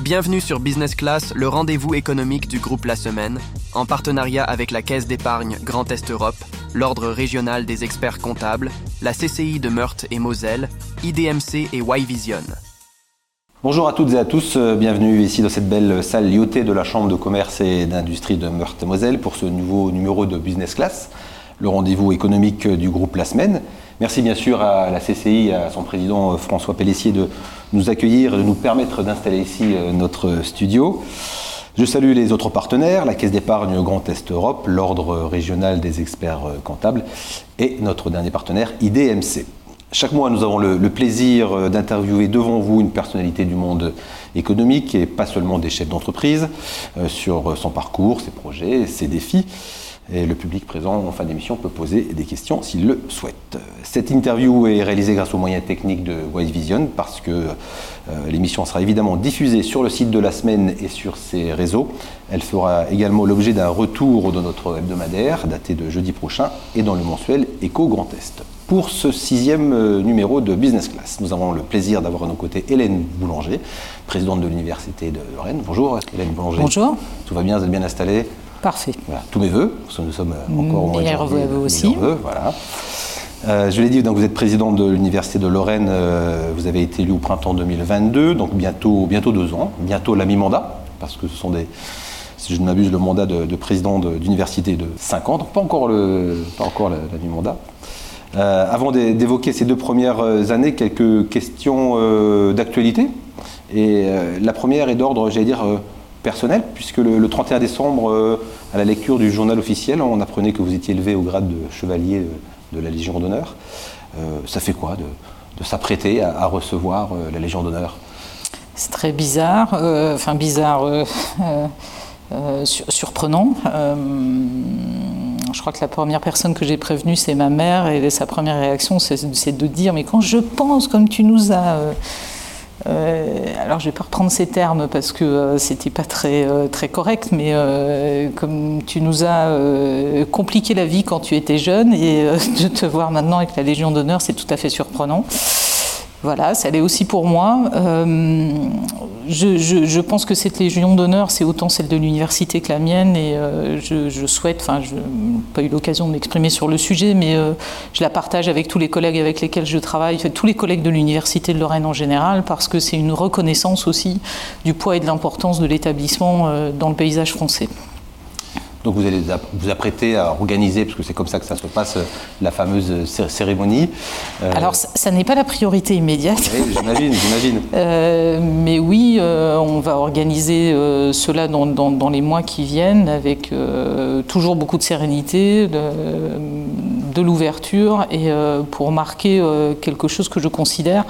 Bienvenue sur Business Class, le rendez-vous économique du groupe La Semaine, en partenariat avec la Caisse d'épargne Grand Est Europe, l'Ordre régional des experts comptables, la CCI de Meurthe et Moselle, IDMC et Y-Vision. Bonjour à toutes et à tous, euh, bienvenue ici dans cette belle salle liotée de la Chambre de commerce et d'industrie de Meurthe et Moselle pour ce nouveau numéro de Business Class, le rendez-vous économique du groupe La Semaine. Merci bien sûr à la CCI, à son président euh, François Pellissier de nous accueillir et de nous permettre d'installer ici euh, notre studio. Je salue les autres partenaires, la Caisse d'épargne Grand Est Europe, l'Ordre régional des experts comptables et notre dernier partenaire IDMC. Chaque mois, nous avons le, plaisir euh, d'interviewer devant vous une personnalité du monde économique et pas seulement des chefs d'entreprise euh, sur son parcours, ses projets, ses défis. Et le public présent en fin d'émission peut poser des questions s'il le souhaite. Cette interview est réalisée grâce aux moyens techniques de Wise Vision parce que euh, l'émission sera évidemment diffusée sur le site de la semaine et sur ses réseaux. Elle fera également l'objet d'un retour de notre hebdomadaire daté de jeudi prochain et dans le mensuel Éco Grand Est pour ce sixième euh, numéro de Business Class. Nous avons le plaisir d'avoir à nos côtés Hélène Boulanger, présidente de l'Université de Lorraine. Bonjour Hélène Boulanger. Bonjour. Tout va bien, vous êtes bien installé Parfait. tous mes voeux, parce que nous sommes euh, encore de janvier. à vous aussi. voilà. Euh, je l'ai dit, donc vous êtes présidente de l'Université de Lorraine, vous avez été élu au printemps 2022, donc bientôt, bientôt deux ans, bientôt la mi-mandat, parce que ce sont des, si je ne m'abuse, le mandat de, président d'université de 5 ans, donc pas encore, le, pas encore la, la mi-mandat. Euh, avant d'évoquer ces deux premières euh, années, quelques questions euh, d'actualité. Et la première est d'ordre, j'allais dire, personnel, puisque le, 31 décembre, à la lecture du journal officiel, on apprenait que vous étiez élevé au grade de chevalier de la Légion d'honneur. ça fait quoi de, s'apprêter à, recevoir la Légion d'honneur? C'est très bizarre, enfin bizarre, surprenant je crois que la première personne que j'ai prévenue, c'est ma mère, et sa première réaction, c'est de dire, mais quand je pense comme tu nous as... Euh, euh, alors je vais pas reprendre ces termes parce que euh, c'était pas très, très correct, mais comme tu nous as compliqué la vie quand tu étais jeune, et de te voir maintenant avec la Légion d'honneur, c'est tout à fait surprenant. Voilà, ça l'est aussi pour moi. Euh, je, pense que cette Légion d'honneur, c'est autant celle de l'université que la mienne, et euh, je, souhaite, enfin, je n'ai pas eu l'occasion de m'exprimer sur le sujet, mais euh, je la partage avec tous les collègues avec lesquels je travaille, tous les collègues de l'université de Lorraine en général, parce que c'est une reconnaissance aussi du poids et de l'importance de l'établissement dans le paysage français. Donc vous allez vous apprêter à organiser, parce que c'est comme ça que ça se passe, la fameuse cérémonie. Euh, Alors ça, n'est pas la priorité immédiate. Oui, j'imagine, j'imagine. Euh, mais oui, euh, on va organiser cela dans, les mois qui viennent, avec toujours beaucoup de sérénité, de l'ouverture, et pour marquer quelque chose que je considère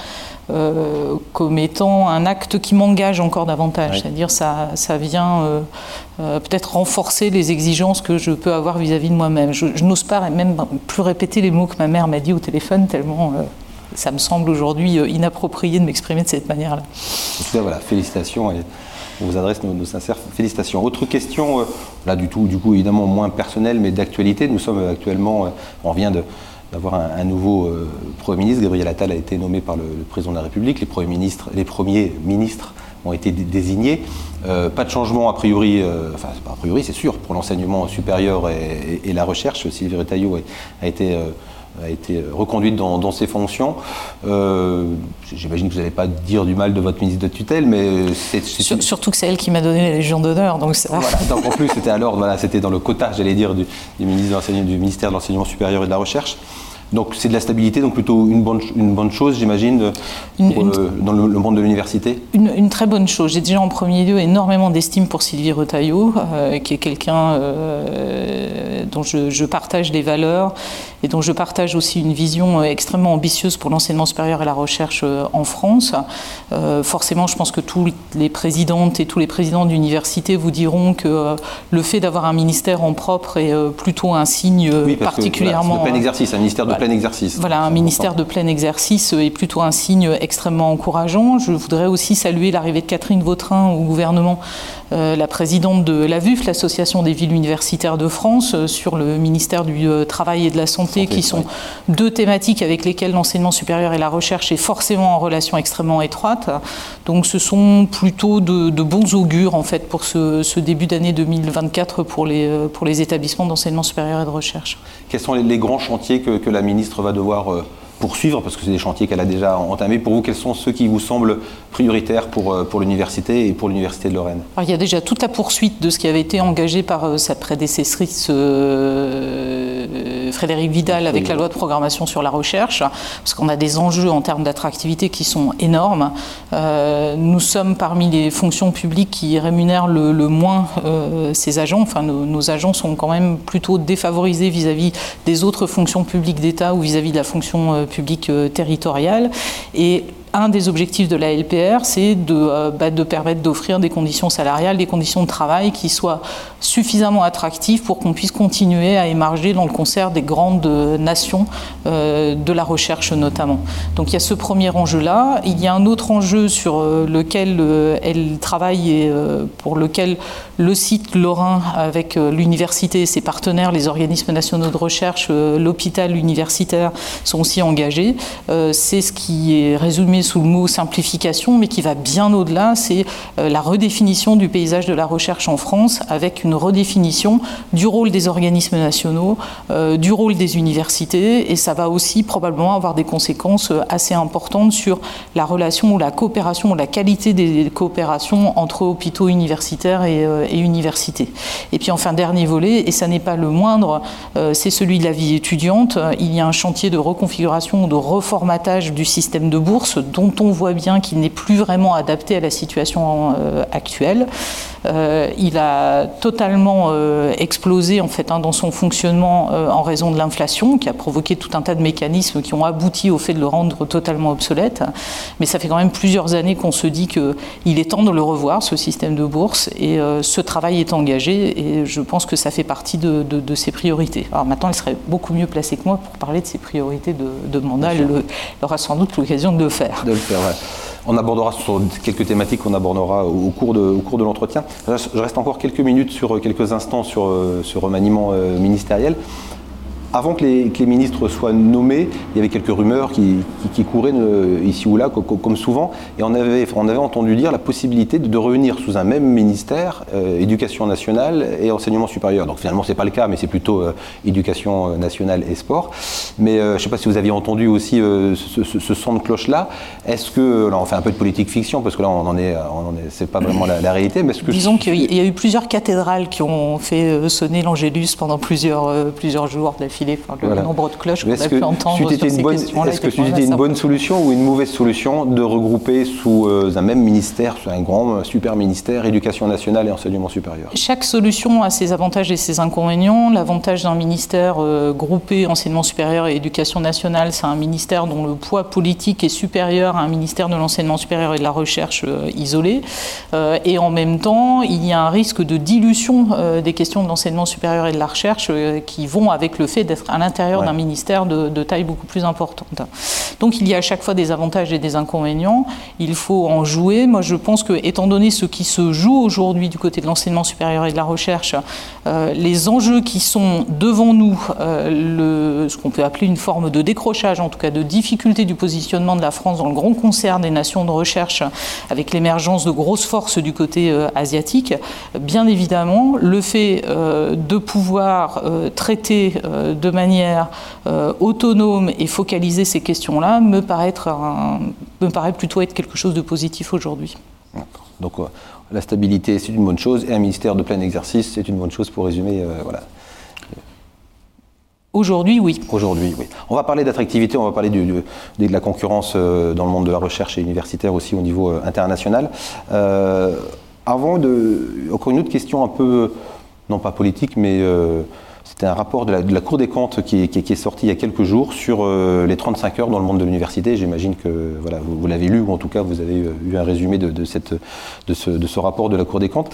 euh, comme étant un acte qui m'engage encore davantage. C'est-à-dire ça, ça vient euh, euh, peut-être renforcer les exigences que je peux avoir vis-à-vis de moi-même. Je, n'ose pas même plus répéter les mots que ma mère m'a dit au téléphone, tellement ça me semble aujourd'hui inapproprié de m'exprimer de cette manière-là. En tout cas, voilà, félicitations. Et on vous adresse nos, sincères félicitations. Autre question, là du tout, du coup évidemment moins personnelle, mais d'actualité. Nous sommes actuellement, on vient de, d'avoir un, nouveau euh, Premier ministre. Gabriel Attal a été nommé par le, président de la République. Les premiers ministres, les premiers ministres ont été désignés. Euh, pas de changement a priori, euh, enfin a priori c'est sûr, pour l'enseignement supérieur et, la recherche. Sylvie Retailleau a, été a été reconduite dans, ses fonctions. J'imagine que vous n'allez pas dire du mal de votre ministre de tutelle, mais c'est... Surtout que c'est elle qui m'a donné la Légion d'honneur, donc c'est voilà, donc en plus, c'était alors, voilà, c'était dans le quota, j'allais dire, du, ministre du ministère de l'Enseignement supérieur et de la Recherche. Donc c'est de la stabilité, donc plutôt une bonne, une bonne chose, j'imagine, euh, dans le, monde de l'université une, très bonne chose. J'ai déjà en premier lieu énormément d'estime pour Sylvie Retailleau, euh, qui est quelqu'un euh, dont je, partage les valeurs et dont je partage aussi une vision extrêmement ambitieuse pour l'enseignement supérieur et la recherche en France. forcément, je pense que toutes les présidentes et tous les présidents d'université vous diront que le fait d'avoir un ministère en propre est plutôt un signe oui, particulièrement... c'est plein exercice, un ministère de plein exercice. Voilà, un ministère de plein exercice est plutôt un signe extrêmement encourageant. Je voudrais aussi saluer l'arrivée de Catherine Vautrin au gouvernement euh, la présidente de l'AVUF, l'Association des villes universitaires de France, euh, sur le ministère du euh, Travail et de la Santé, qui sont deux thématiques avec lesquelles l'enseignement supérieur et la recherche est forcément en relation extrêmement étroite. Donc ce sont plutôt de, bons augures en fait pour ce, début d'année 2024 pour les, pour les établissements d'enseignement supérieur et de recherche. Quels sont les, grands chantiers que, que, la ministre va devoir poursuivre, parce que c'est des chantiers qu'elle a déjà entamés. Pour vous, quels sont ceux qui vous semblent prioritaires pour, euh, pour l'université et pour l'université de Lorraine? Il y a déjà toute la poursuite de ce qui avait été engagé par euh, sa prédécessrice euh, Frédéric Vidal avec la loi de programmation sur la recherche, parce qu'on a des enjeux en termes d'attractivité qui sont énormes. nous sommes parmi les fonctions publiques qui rémunèrent le, moins ces agents. Enfin, nos, agents sont quand même plutôt défavorisés vis-à-vis des autres fonctions publiques d'État ou vis-à-vis -vis de la fonction publique euh, territoriale. Et un des objectifs de la LPR, c'est de, euh, bah, de, permettre d'offrir des conditions salariales, des conditions de travail qui soient suffisamment attractives pour qu'on puisse continuer à émarger dans le concert des grandes nations euh, de la recherche notamment. Donc il y a ce premier enjeu-là. Il y a un autre enjeu sur euh, lequel elle travaille et pour lequel le site Lorrain, avec l'université et ses partenaires, les organismes nationaux de recherche, l'hôpital universitaire, sont aussi engagés. c'est ce qui est résumé sous le mot simplification, mais qui va bien au-delà, c'est euh, la redéfinition du paysage de la recherche en France, avec une redéfinition du rôle des organismes nationaux, euh, du rôle des universités, et ça va aussi probablement avoir des conséquences euh, assez importantes sur la relation ou la coopération ou la qualité des coopérations entre hôpitaux universitaires et, et universités. Et puis enfin, dernier volet, et ça n'est pas le moindre, c'est celui de la vie étudiante. Il y a un chantier de reconfiguration, de reformatage du système de bourse dont on voit bien qu'il n'est plus vraiment adapté à la situation euh, actuelle. Euh, il a totalement euh, explosé en fait hein, dans son fonctionnement en raison de l'inflation, qui a provoqué tout un tas de mécanismes qui ont abouti au fait de le rendre totalement obsolète. Mais ça fait quand même plusieurs années qu'on se dit qu'il est temps de le revoir, ce système de bourse, et ce travail est engagé, et je pense que ça fait partie de, ses priorités. Alors maintenant, il serait beaucoup mieux placé que moi pour parler de ses priorités de, mandat, il aura sans doute l'occasion de le faire de le faire. On abordera sur quelques thématiques qu'on abordera au cours de, l'entretien. Je reste encore quelques minutes sur quelques instants sur euh, ce remaniement euh, ministériel avant que les, ministres soient nommés, il y avait quelques rumeurs qui, couraient euh, ici ou là, comme souvent, et on avait, on avait entendu dire la possibilité de, revenir sous un même ministère, euh, éducation nationale et enseignement supérieur. Donc finalement, ce n'est pas le cas, mais c'est plutôt euh, éducation nationale et sport. Mais je ne sais pas si vous aviez entendu aussi ce, son de cloche-là. Est-ce que, là on fait un peu de politique fiction, parce que là on en est, c'est pas vraiment la, réalité, mais que... Disons qu'il y a eu plusieurs cathédrales qui ont fait sonner l'Angélus pendant plusieurs, plusieurs jours d'affilée le nombre de cloches qu'on a pu entendre sur ces questions Est-ce que c'était une bonne solution ou une mauvaise solution de regrouper sous euh, un même ministère, sous un grand euh, super ministère, éducation nationale et enseignement supérieur? Chaque solution a ses avantages et ses inconvénients. L'avantage d'un ministère euh, groupé enseignement supérieur et éducation nationale, c'est un ministère dont le poids politique est supérieur à un ministère de l'enseignement supérieur et de la recherche isolé. et en même temps, il y a un risque de dilution des questions de l'enseignement supérieur et de la recherche qui vont avec le fait d'être à l'intérieur d'un ministère de, taille beaucoup plus importante. Donc il y a à chaque fois des avantages et des inconvénients. Il faut en jouer. Moi, je pense que, étant donné ce qui se joue aujourd'hui du côté de l'enseignement supérieur et de la recherche, euh, les enjeux qui sont devant nous, euh, le, ce qu'on peut appeler une forme de décrochage, en tout cas de difficulté du positionnement de la France dans le grand concert des nations de recherche, avec l'émergence de grosses forces du côté euh, asiatique, bien évidemment, le fait de pouvoir traiter de manière euh, autonome et focaliser ces questions-là me, paraît me paraît plutôt être quelque chose de positif aujourd'hui. Donc euh, la stabilité, c'est une bonne chose, et un ministère de plein exercice, c'est une bonne chose pour résumer. Euh, voilà. Aujourd'hui, oui. Aujourd'hui, oui. On va parler d'attractivité, on va parler de la concurrence dans le monde de la recherche et universitaire aussi au niveau international. avant de. Encore une autre question un peu, non pas politique, mais C'était un rapport de la, Cour des comptes qui est, sorti il y a quelques jours sur les 35 heures dans le monde de l'université. J'imagine que voilà, vous, l'avez lu, ou en tout cas vous avez eu un résumé de, cette, de, ce, rapport de la Cour des comptes,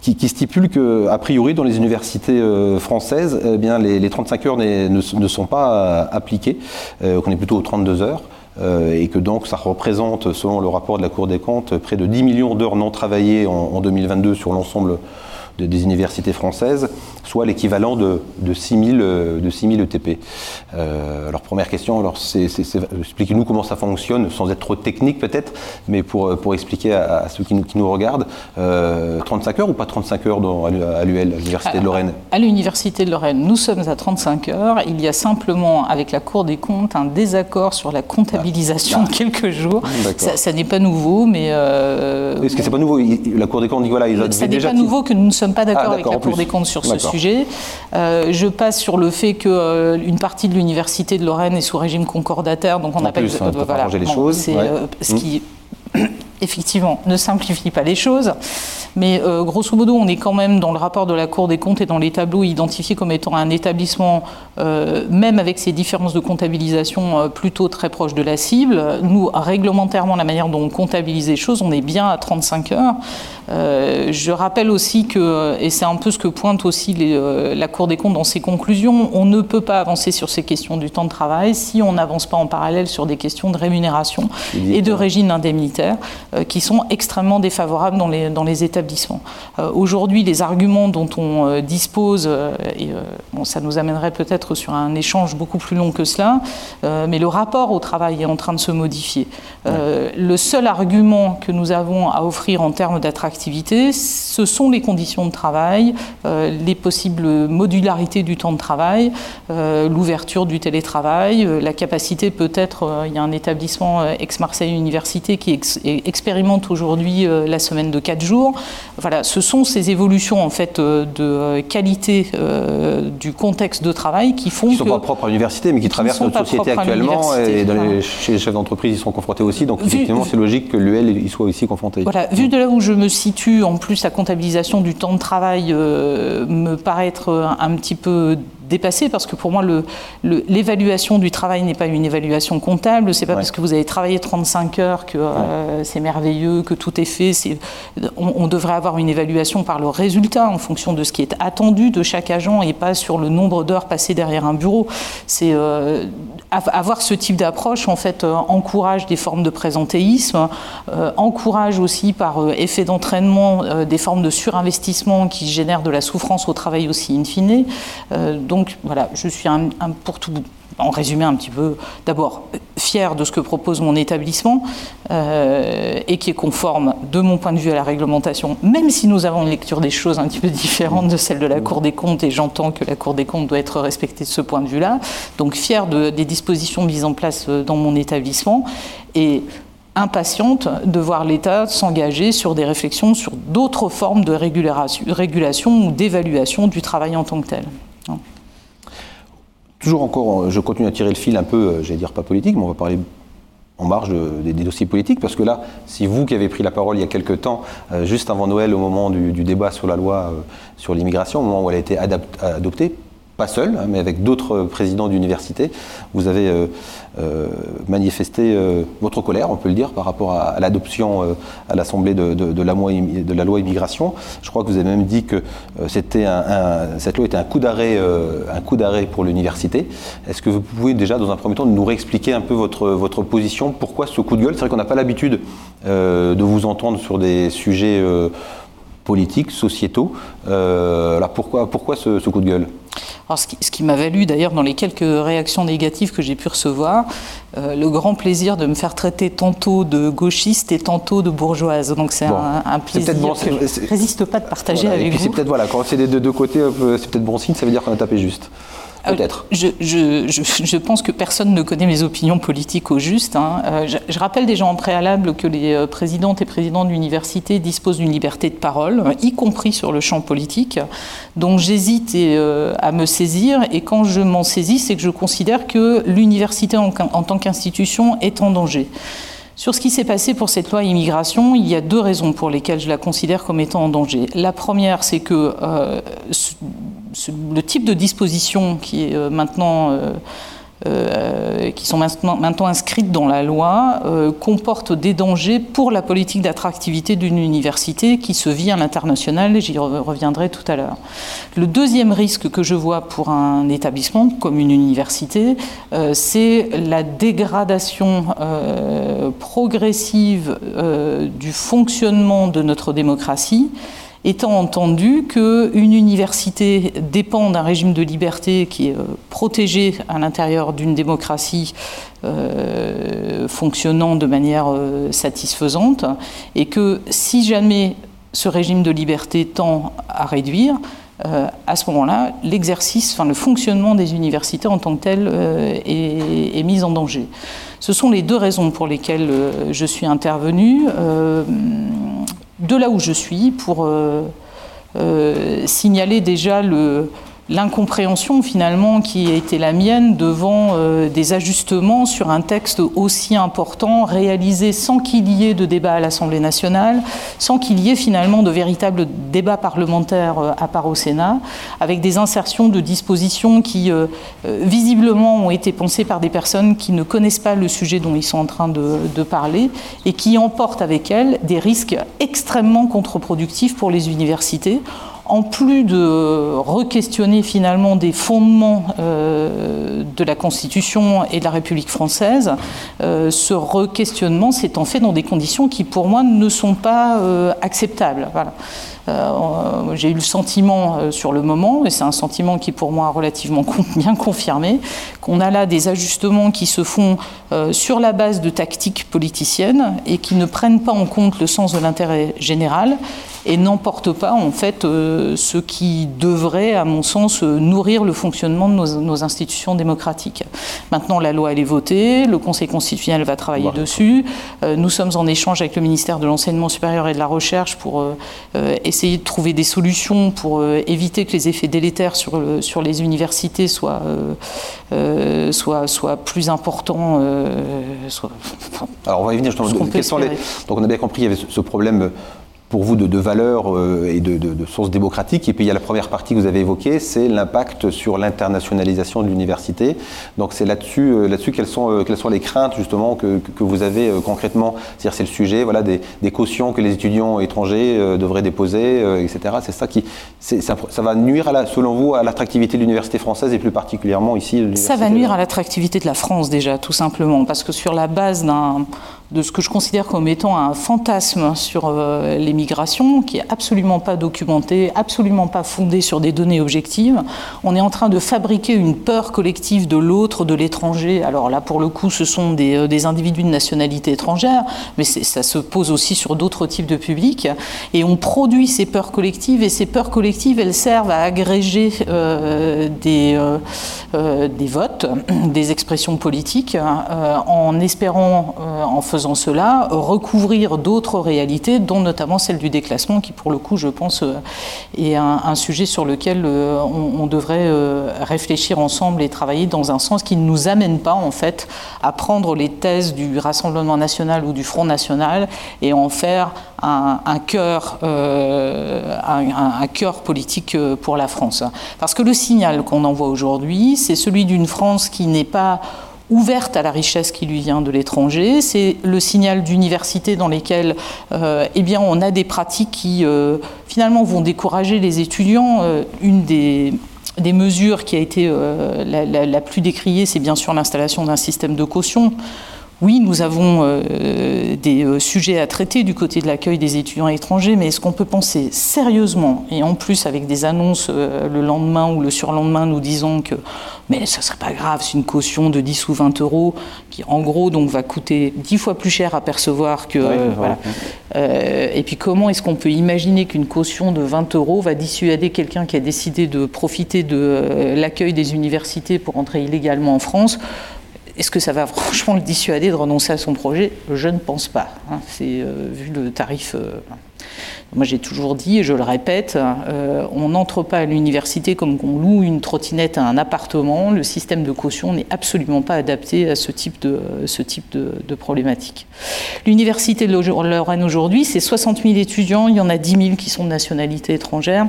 qui, stipule que, a priori, dans les universités françaises, eh bien, les, 35 heures ne, sont pas appliquées, qu'on est plutôt aux 32 heures. Euh, et que donc ça représente, selon le rapport de la Cour des comptes, près de 10 millions d'heures non travaillées en 2022 sur l'ensemble des universités françaises, soit l'équivalent de, de 6 000, de ETP. Euh, alors première question, alors expliquez-nous comment ça fonctionne, sans être trop technique peut-être, mais pour, pour expliquer à, ceux qui nous, qui nous regardent, 35 euh, heures ou pas 35 heures dans, à l'UL, à l'Université de Lorraine? À, l'Université de Lorraine, nous sommes à 35 heures. Il y a simplement, avec la Cour des comptes, un désaccord sur la comptabilisation ah. de quelques jours. Ça, n'est pas nouveau, mais... Euh, Est-ce que c'est pas nouveau? La Cour des comptes dit voilà, ils ont ça déjà... pas nouveau que nous ne sommes pas d'accord ah, avec la Cour des comptes sur ce sujet. Euh, je passe sur le fait qu'une euh, partie de l'université de Lorraine est sous régime concordataire, donc on appelle. Plus, hein, voilà, les choses. C'est euh, ce qui effectivement, ne simplifie pas les choses. Mais euh, grosso modo, on est quand même dans le rapport de la Cour des comptes et dans les tableaux identifiés comme étant un établissement, euh, même avec ces différences de comptabilisation euh, plutôt très proches de la cible. Nous, réglementairement, la manière dont on comptabilise les choses, on est bien à 35 heures. je rappelle aussi que, et c'est un peu ce que pointe aussi la Cour des comptes dans ses conclusions, on ne peut pas avancer sur ces questions du temps de travail si on n'avance pas en parallèle sur des questions de rémunération et de régime indemnitaire. Euh, qui sont extrêmement défavorables dans les, dans les établissements. Euh, aujourd'hui, les arguments dont on euh, dispose, et bon, ça nous amènerait peut-être sur un échange beaucoup plus long que cela, mais le rapport au travail est en train de se modifier. Le seul argument que nous avons à offrir en termes d'attractivité, ce sont les conditions de travail, les possibles modularités du temps de travail, l'ouverture du télétravail, la capacité peut-être, il y a un établissement ex-Marseille Université qui est expérimente aujourd'hui euh, la semaine de 4 jours. Voilà, ce sont ces évolutions en fait euh, de euh, qualité du contexte de travail qui font qui ne sont pas propres à l'université, mais qui, traversent notre société actuellement et chez les chefs d'entreprise, ils sont confrontés aussi. Donc effectivement, c'est logique que l'UL y soit aussi confronté. Voilà, vu de là où je me situe, en plus la comptabilisation du temps de travail me paraît être un petit peu dépassé parce que pour moi, l'évaluation du travail n'est pas une évaluation comptable. C'est pas parce que vous avez travaillé 35 heures que euh, c'est merveilleux, que tout est fait. On, on, devrait avoir une évaluation par le résultat en fonction de ce qui est attendu de chaque agent et pas sur le nombre d'heures passées derrière un bureau. C'est euh, avoir ce type d'approche en fait euh, encourage des formes de présentéisme, encourage aussi par effet d'entraînement des formes de surinvestissement qui génèrent de la souffrance au travail aussi in fine. Donc voilà, je suis pour tout en résumé un petit peu, d'abord fier de ce que propose mon établissement euh, et qui est conforme de mon point de vue à la réglementation, même si nous avons une lecture des choses un petit peu différente de celle de la Cour des comptes et j'entends que la Cour des comptes doit être respectée de ce point de vue-là. Donc fier des dispositions mises en place euh, dans mon établissement et impatiente de voir l'État s'engager sur des réflexions sur d'autres formes de régulation ou d'évaluation du travail en tant que tel. Toujours encore, je continue à tirer le fil un peu, euh, j'allais dire pas politique, mais on va parler en marge des, dossiers politiques, parce que là, si vous qui avez pris la parole il y a quelques temps, euh, juste avant Noël, au moment du, débat sur la loi euh, sur l'immigration, au moment où elle a été adoptée, pas seul, hein, mais avec d'autres présidents d'université, vous avez euh, euh, manifesté euh, votre colère, on peut le dire, par rapport à, l'adoption à l'Assemblée de, la loi immigration. Je crois que vous avez même dit que cette loi était un coup d'arrêt, pour l'université. Est-ce que vous pouvez déjà, dans un premier temps, nous réexpliquer un peu votre, votre position? Pourquoi ce coup de gueule? C'est vrai qu'on n'a pas l'habitude de vous entendre sur des sujets politiques, sociétaux. alors pourquoi, pourquoi ce coup de gueule? Alors, ce qui, m'a valu d'ailleurs dans les quelques réactions négatives que j'ai pu recevoir, euh, le grand plaisir de me faire traiter tantôt de gauchiste et tantôt de bourgeoise. Donc c'est un, plaisir bon, que je ne résiste pas de partager avec et puis vous. C'est peut-être voilà, quand c'est des deux côtés, c'est peut-être bon signe, ça veut dire qu'on a tapé juste. Euh, peut-être. Je, je, je, pense que personne ne connaît mes opinions politiques au juste. Hein. Euh, je, rappelle déjà en préalable que les euh, présidentes et présidents d'université disposent d'une liberté de parole, y compris sur le champ politique, dont j'hésite à me saisir. Et quand je m'en saisis, c'est que je considère que l'université en, en tant qu'institution est en danger. Sur ce qui s'est passé pour cette loi immigration, il y a deux raisons pour lesquelles je la considère comme étant en danger. La première, c'est que le type de disposition qui est maintenant euh, qui sont maintenant, maintenant, inscrites dans la loi euh, comportent des dangers pour la politique d'attractivité d'une université qui se vit à l'international, et j'y reviendrai tout à l'heure. Le deuxième risque que je vois pour un établissement comme une université, euh, c'est la dégradation progressive du fonctionnement de notre démocratie étant entendu qu'une université dépend d'un régime de liberté qui est euh, protégé à l'intérieur d'une démocratie euh, fonctionnant de manière euh, satisfaisante, et que si jamais ce régime de liberté tend à réduire, à ce moment-là, l'exercice, enfin le fonctionnement des universités en tant que tel est, est, mis en danger. Ce sont les deux raisons pour lesquelles je suis intervenue de là où je suis pour euh, euh, signaler déjà le, l'incompréhension finalement qui a été la mienne devant euh, des ajustements sur un texte aussi important réalisé sans qu'il y ait de débat à l'Assemblée nationale, sans qu'il y ait finalement de véritables débats parlementaires euh, à part au Sénat, avec des insertions de dispositions qui euh, visiblement ont été pensées par des personnes qui ne connaissent pas le sujet dont ils sont en train de, de parler et qui emportent avec elles des risques extrêmement contre-productifs pour les universités en plus de re-questionner finalement des fondements euh, de la Constitution et de la République française, euh, ce re-questionnement s'étant fait dans des conditions qui pour moi ne sont pas euh, acceptables. Voilà. J'ai eu le sentiment sur le moment, et c'est un sentiment qui pour moi relativement bien confirmé, qu'on a là des ajustements qui se font sur la base de tactiques politiciennes et qui ne prennent pas en compte le sens de l'intérêt général et n'emporte pas en fait euh, ce qui devrait, à mon sens, euh, nourrir le fonctionnement de nos, institutions démocratiques. Maintenant, la loi elle est votée, le Conseil constitutionnel va travailler dessus. Euh, nous sommes en échange avec le ministère de l'enseignement supérieur et de la recherche pour essayer de trouver des solutions pour éviter que les effets délétères sur, sur les universités soient, soient, soient plus importants. Alors on va y venir justement. Donc on a bien compris, il y avait ce problème pour vous de, de valeurs euh, et de, de, sources démocratiques. Et puis il y a la première partie que vous avez évoquée, c'est l'impact sur l'internationalisation de l'université. Donc c'est là-dessus, euh, là-dessus quelles sont, euh, quelles sont les craintes justement que, que vous avez concrètement C'est-à-dire c'est le sujet, voilà, des, des, cautions que les étudiants étrangers devraient déposer, etc. C'est ça qui, ça, ça, va nuire, à la, selon vous, à l'attractivité de l'université française et plus particulièrement ici. Ça va nuire à l'attractivité de la France déjà, tout simplement, parce que sur la base d'un de ce que je considère comme étant un fantasme sur euh, l'émigration, qui est absolument pas documenté, absolument pas fondé sur des données objectives. On est en train de fabriquer une peur collective de l'autre, de l'étranger. Alors là, pour le coup, ce sont des, euh, individus de nationalité étrangère, mais ça se pose aussi sur d'autres types de publics. Et on produit ces peurs collectives, et ces peurs collectives, elles servent à agréger euh, des, votes, des expressions politiques, en espérant, en faisant cela, recouvrir d'autres réalités, dont notamment celle du déclassement, qui pour le coup, je pense, euh, est un, sujet sur lequel euh, on, devrait euh, réfléchir ensemble et travailler dans un sens qui ne nous amène pas, en fait, à prendre les thèses du Rassemblement national ou du Front national et en faire un, cœur, un, cœur politique pour la France. Parce que le signal qu'on envoie aujourd'hui, c'est celui d'une France qui n'est pas ouverte à la richesse qui lui vient de l'étranger. C'est le signal d'universités dans lesquelles euh, eh on a des pratiques qui euh, finalement vont décourager les étudiants. Euh, une des, mesures qui a été la, plus décriée, c'est bien sûr l'installation d'un système de caution. Oui, nous avons euh, des euh, sujets à traiter du côté de l'accueil des étudiants étrangers, mais est-ce qu'on peut penser sérieusement, et en plus avec des annonces euh, le lendemain ou le surlendemain nous disant que mais ça serait pas grave, c'est une caution de 10 ou 20 euros qui en gros donc va coûter 10 fois plus cher à percevoir que voilà. et puis comment est-ce qu'on peut imaginer qu'une caution de 20 euros va dissuader quelqu'un qui a décidé de profiter de l'accueil des universités pour entrer illégalement en France est-ce que ça va franchement le dissuader de renoncer à son projet? Je ne pense pas. Hein. C'est euh, vu le tarif. Euh, moi, j'ai toujours dit, et je le répète, euh, on n'entre pas à l'université comme qu'on loue une trottinette à un appartement. Le système de caution n'est absolument pas adapté à ce type de, problématique. L'université de Lorraine aujourd'hui, c'est 60 000 étudiants, il y en a 10 000 qui sont de nationalité étrangère.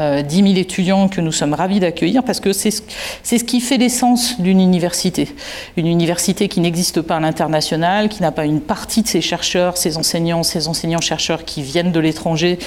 Euh, 10 000 étudiants que nous sommes ravis d'accueillir parce que c'est ce, ce qui fait l'essence d'une université. Une université qui n'existe pas à l'international, qui n'a pas une partie de ses chercheurs, ses enseignants, ses enseignants-chercheurs qui viennent de l'étranger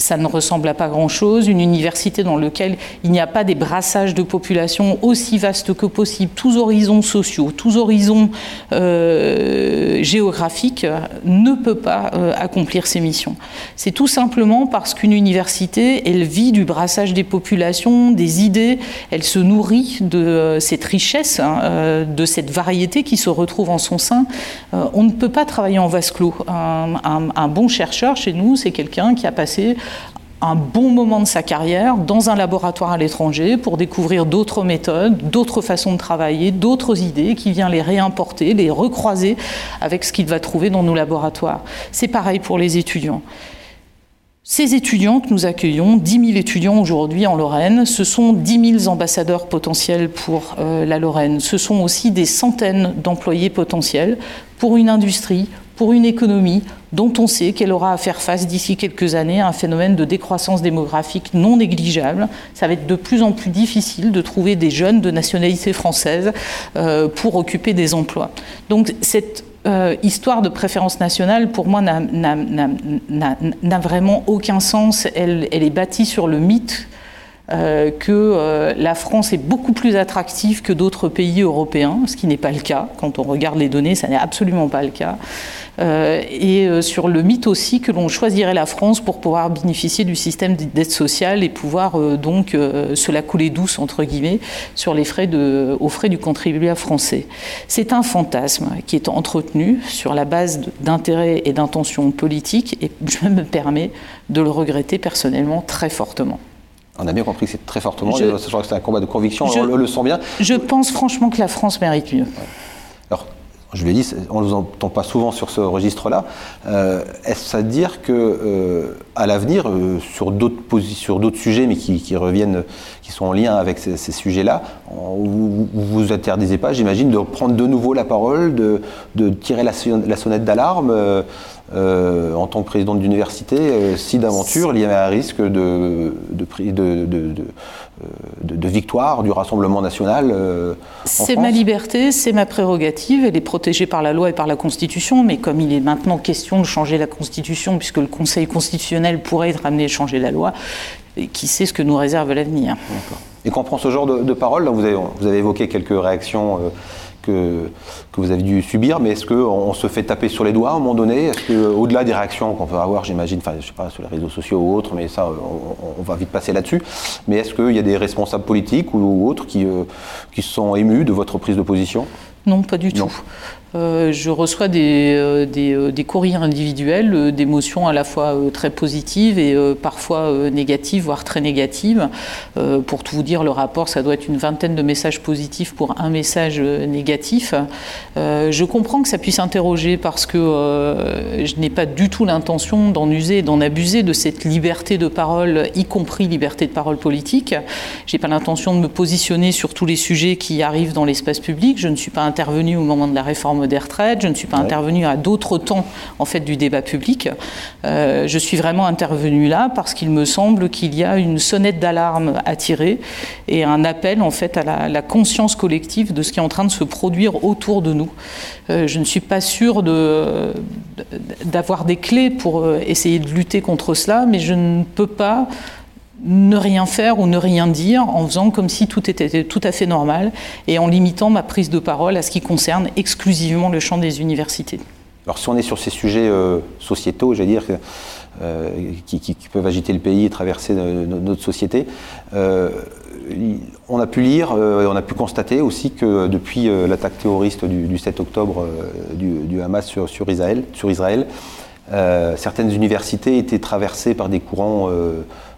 ça ne ressemble à pas grand-chose. Une université dans laquelle il n'y a pas des brassages de population aussi vastes que possible, tous horizons sociaux, tous horizons euh, géographiques, ne peut pas euh, accomplir ses missions. C'est tout simplement parce qu'une université, elle vit du brassage des populations, des idées, elle se nourrit de euh, cette richesse, hein, de cette variété qui se retrouve en son sein. On ne peut pas travailler en vase clos. Un bon chercheur chez nous, c'est quelqu'un qui a passé un bon moment de sa carrière dans un laboratoire à l'étranger pour découvrir d'autres méthodes, d'autres façons de travailler, d'autres idées, qui vient les réimporter, les recroiser avec ce qu'il va trouver dans nos laboratoires. C'est pareil pour les étudiants. Ces étudiants que nous accueillons, 10 000 étudiants aujourd'hui en Lorraine, ce sont 10 000 ambassadeurs potentiels pour euh, la Lorraine. Ce sont aussi des centaines d'employés potentiels pour une industrie, pour une économie dont on sait qu'elle aura à faire face d'ici quelques années à un phénomène de décroissance démographique non négligeable. Ça va être de plus en plus difficile de trouver des jeunes de nationalité française euh, pour occuper des emplois. Donc cette euh, histoire de préférence nationale, pour moi, n'a vraiment aucun sens. Elle, elle, est bâtie sur le mythe euh, que euh, la France est beaucoup plus attractive que d'autres pays européens, ce qui n'est pas le cas. Quand on regarde les données, ça n'est absolument pas le cas. Euh, et sur le mythe aussi que l'on choisirait la France pour pouvoir bénéficier du système d'aide sociale et pouvoir donc se la couler douce, entre guillemets, sur les frais aux frais du contribuable français. C'est un fantasme qui est entretenu sur la base d'intérêts et d'intentions politiques et je me permets de le regretter personnellement très fortement. On a bien compris que c'est très fortement. Je, je crois que c'est un combat de conviction. Je, on le, le sent bien. Je pense franchement que la France mérite mieux. Alors, je l'ai dit, on ne nous entend pas souvent sur ce registre-là. Euh, Est-ce à dire que euh, à l'avenir, euh, sur d'autres sujets, mais qui, qui, reviennent, qui sont en lien avec ces, ces sujets-là, vous vous interdisez pas, j'imagine, de prendre de nouveau la parole, de, de tirer la, la sonnette d'alarme euh, en tant que président d'université, euh, si d'aventure il y avait un risque de, de, de, de victoire du Rassemblement national euh, C'est ma liberté, c'est ma prérogative, elle est protégée par la loi et par la Constitution, mais comme il est maintenant question de changer la Constitution, puisque le Conseil constitutionnel pourrait être amené à changer la loi, qui sait ce que nous réserve l'avenir. Et quand on prend ce genre de, paroles, vous avez, vous avez évoqué quelques réactions euh, que, que, vous avez dû subir, mais est-ce qu'on se fait taper sur les doigts à un moment donné? Est-ce qu'au-delà des réactions qu'on peut avoir, j'imagine, enfin, je sais pas, sur les réseaux sociaux ou autres, mais ça, on, on va vite passer là-dessus, mais est-ce qu'il y a des responsables politiques ou, autres qui, euh, qui sont émus de votre prise de position? Non, pas du non. tout. Euh, je reçois des, euh, des, euh, courriers individuels euh, d'émotions à la fois très positives et parfois négatives, voire très négatives. pour tout vous dire, le rapport, ça doit être une vingtaine de messages positifs pour un message négatif. je comprends que ça puisse interroger parce que je n'ai pas du tout l'intention d'en user d'en abuser de cette liberté de parole, y compris liberté de parole politique. J'ai pas l'intention de me positionner sur tous les sujets qui arrivent dans l'espace public. Je ne suis pas intervenue au moment de la réforme des retraites, je ne suis pas ouais. intervenue à d'autres temps en fait du débat public. Euh, je suis vraiment intervenue là parce qu'il me semble qu'il y a une sonnette d'alarme à tirer et un appel en fait à la, la, conscience collective de ce qui est en train de se produire autour de nous. Euh, je ne suis pas sûre de, d'avoir des clés pour euh, essayer de lutter contre cela, mais je ne peux pas ne rien faire ou ne rien dire en faisant comme si tout était tout à fait normal et en limitant ma prise de parole à ce qui concerne exclusivement le champ des universités. Alors si on est sur ces sujets euh, sociétaux, je vais dire, euh, qui, peuvent agiter le pays et traverser notre société, euh, on a pu lire on a pu constater aussi que depuis l'attaque terroriste du, du, 7 octobre du, Hamas sur Israël certaines universités étaient traversées par des courants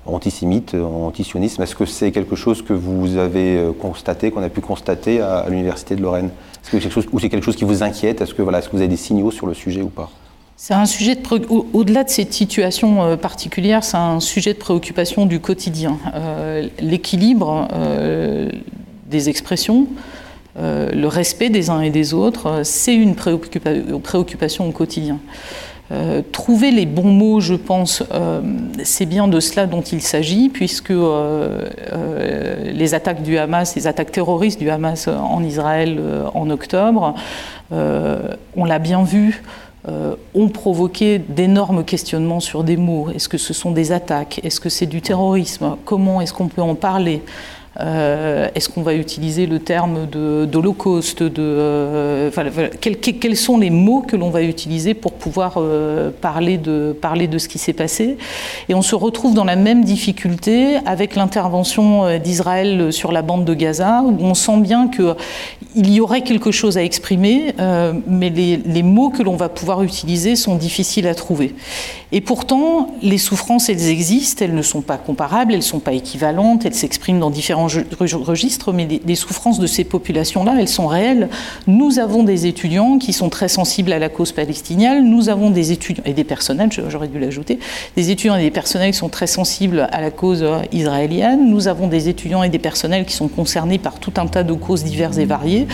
antisémite, antisionisme. Est-ce que c'est quelque chose que vous avez euh, constaté, qu'on a pu constater à, l'Université de Lorraine? Est-ce que ou c'est quelque chose qui vous inquiète? Est-ce que, voilà, que vous avez des signaux sur le sujet ou pas? C'est un sujet de au-delà de cette situation euh, particulière, c'est un sujet de préoccupation du quotidien. Euh, L'équilibre des expressions, le respect des uns et des autres, c'est une préoccupa préoccupation au quotidien. Trouver les bons mots, je pense, c'est bien de cela dont il s'agit, puisque les attaques du Hamas, les attaques terroristes du Hamas en Israël en octobre, on l'a bien vu, euh, ont provoqué d'énormes questionnements sur des mots. Est-ce que ce sont des attaques? Est-ce que c'est du terrorisme? Comment est-ce qu'on peut en parler? Euh, est-ce qu'on va utiliser le terme d'holocauste de, euh, quels, sont les mots que l'on va utiliser pour pouvoir euh, parler, de, parler de ce qui s'est passé? Et on se retrouve dans la même difficulté avec l'intervention d'Israël sur la bande de Gaza, où on sent bien qu'il y aurait quelque chose à exprimer, mais les, les mots que l'on va pouvoir utiliser sont difficiles à trouver. Et pourtant, les souffrances, elles existent, elles ne sont pas comparables, elles ne sont pas équivalentes, elles s'expriment dans différents registres, mais les, souffrances de ces populations-là, elles sont réelles. Nous avons des étudiants qui sont très sensibles à la cause palestinienne, nous avons des étudiants, et des personnels, j'aurais dû l'ajouter, des étudiants et des personnels qui sont très sensibles à la cause israélienne, nous avons des étudiants et des personnels qui sont concernés par tout un tas de causes diverses et variées.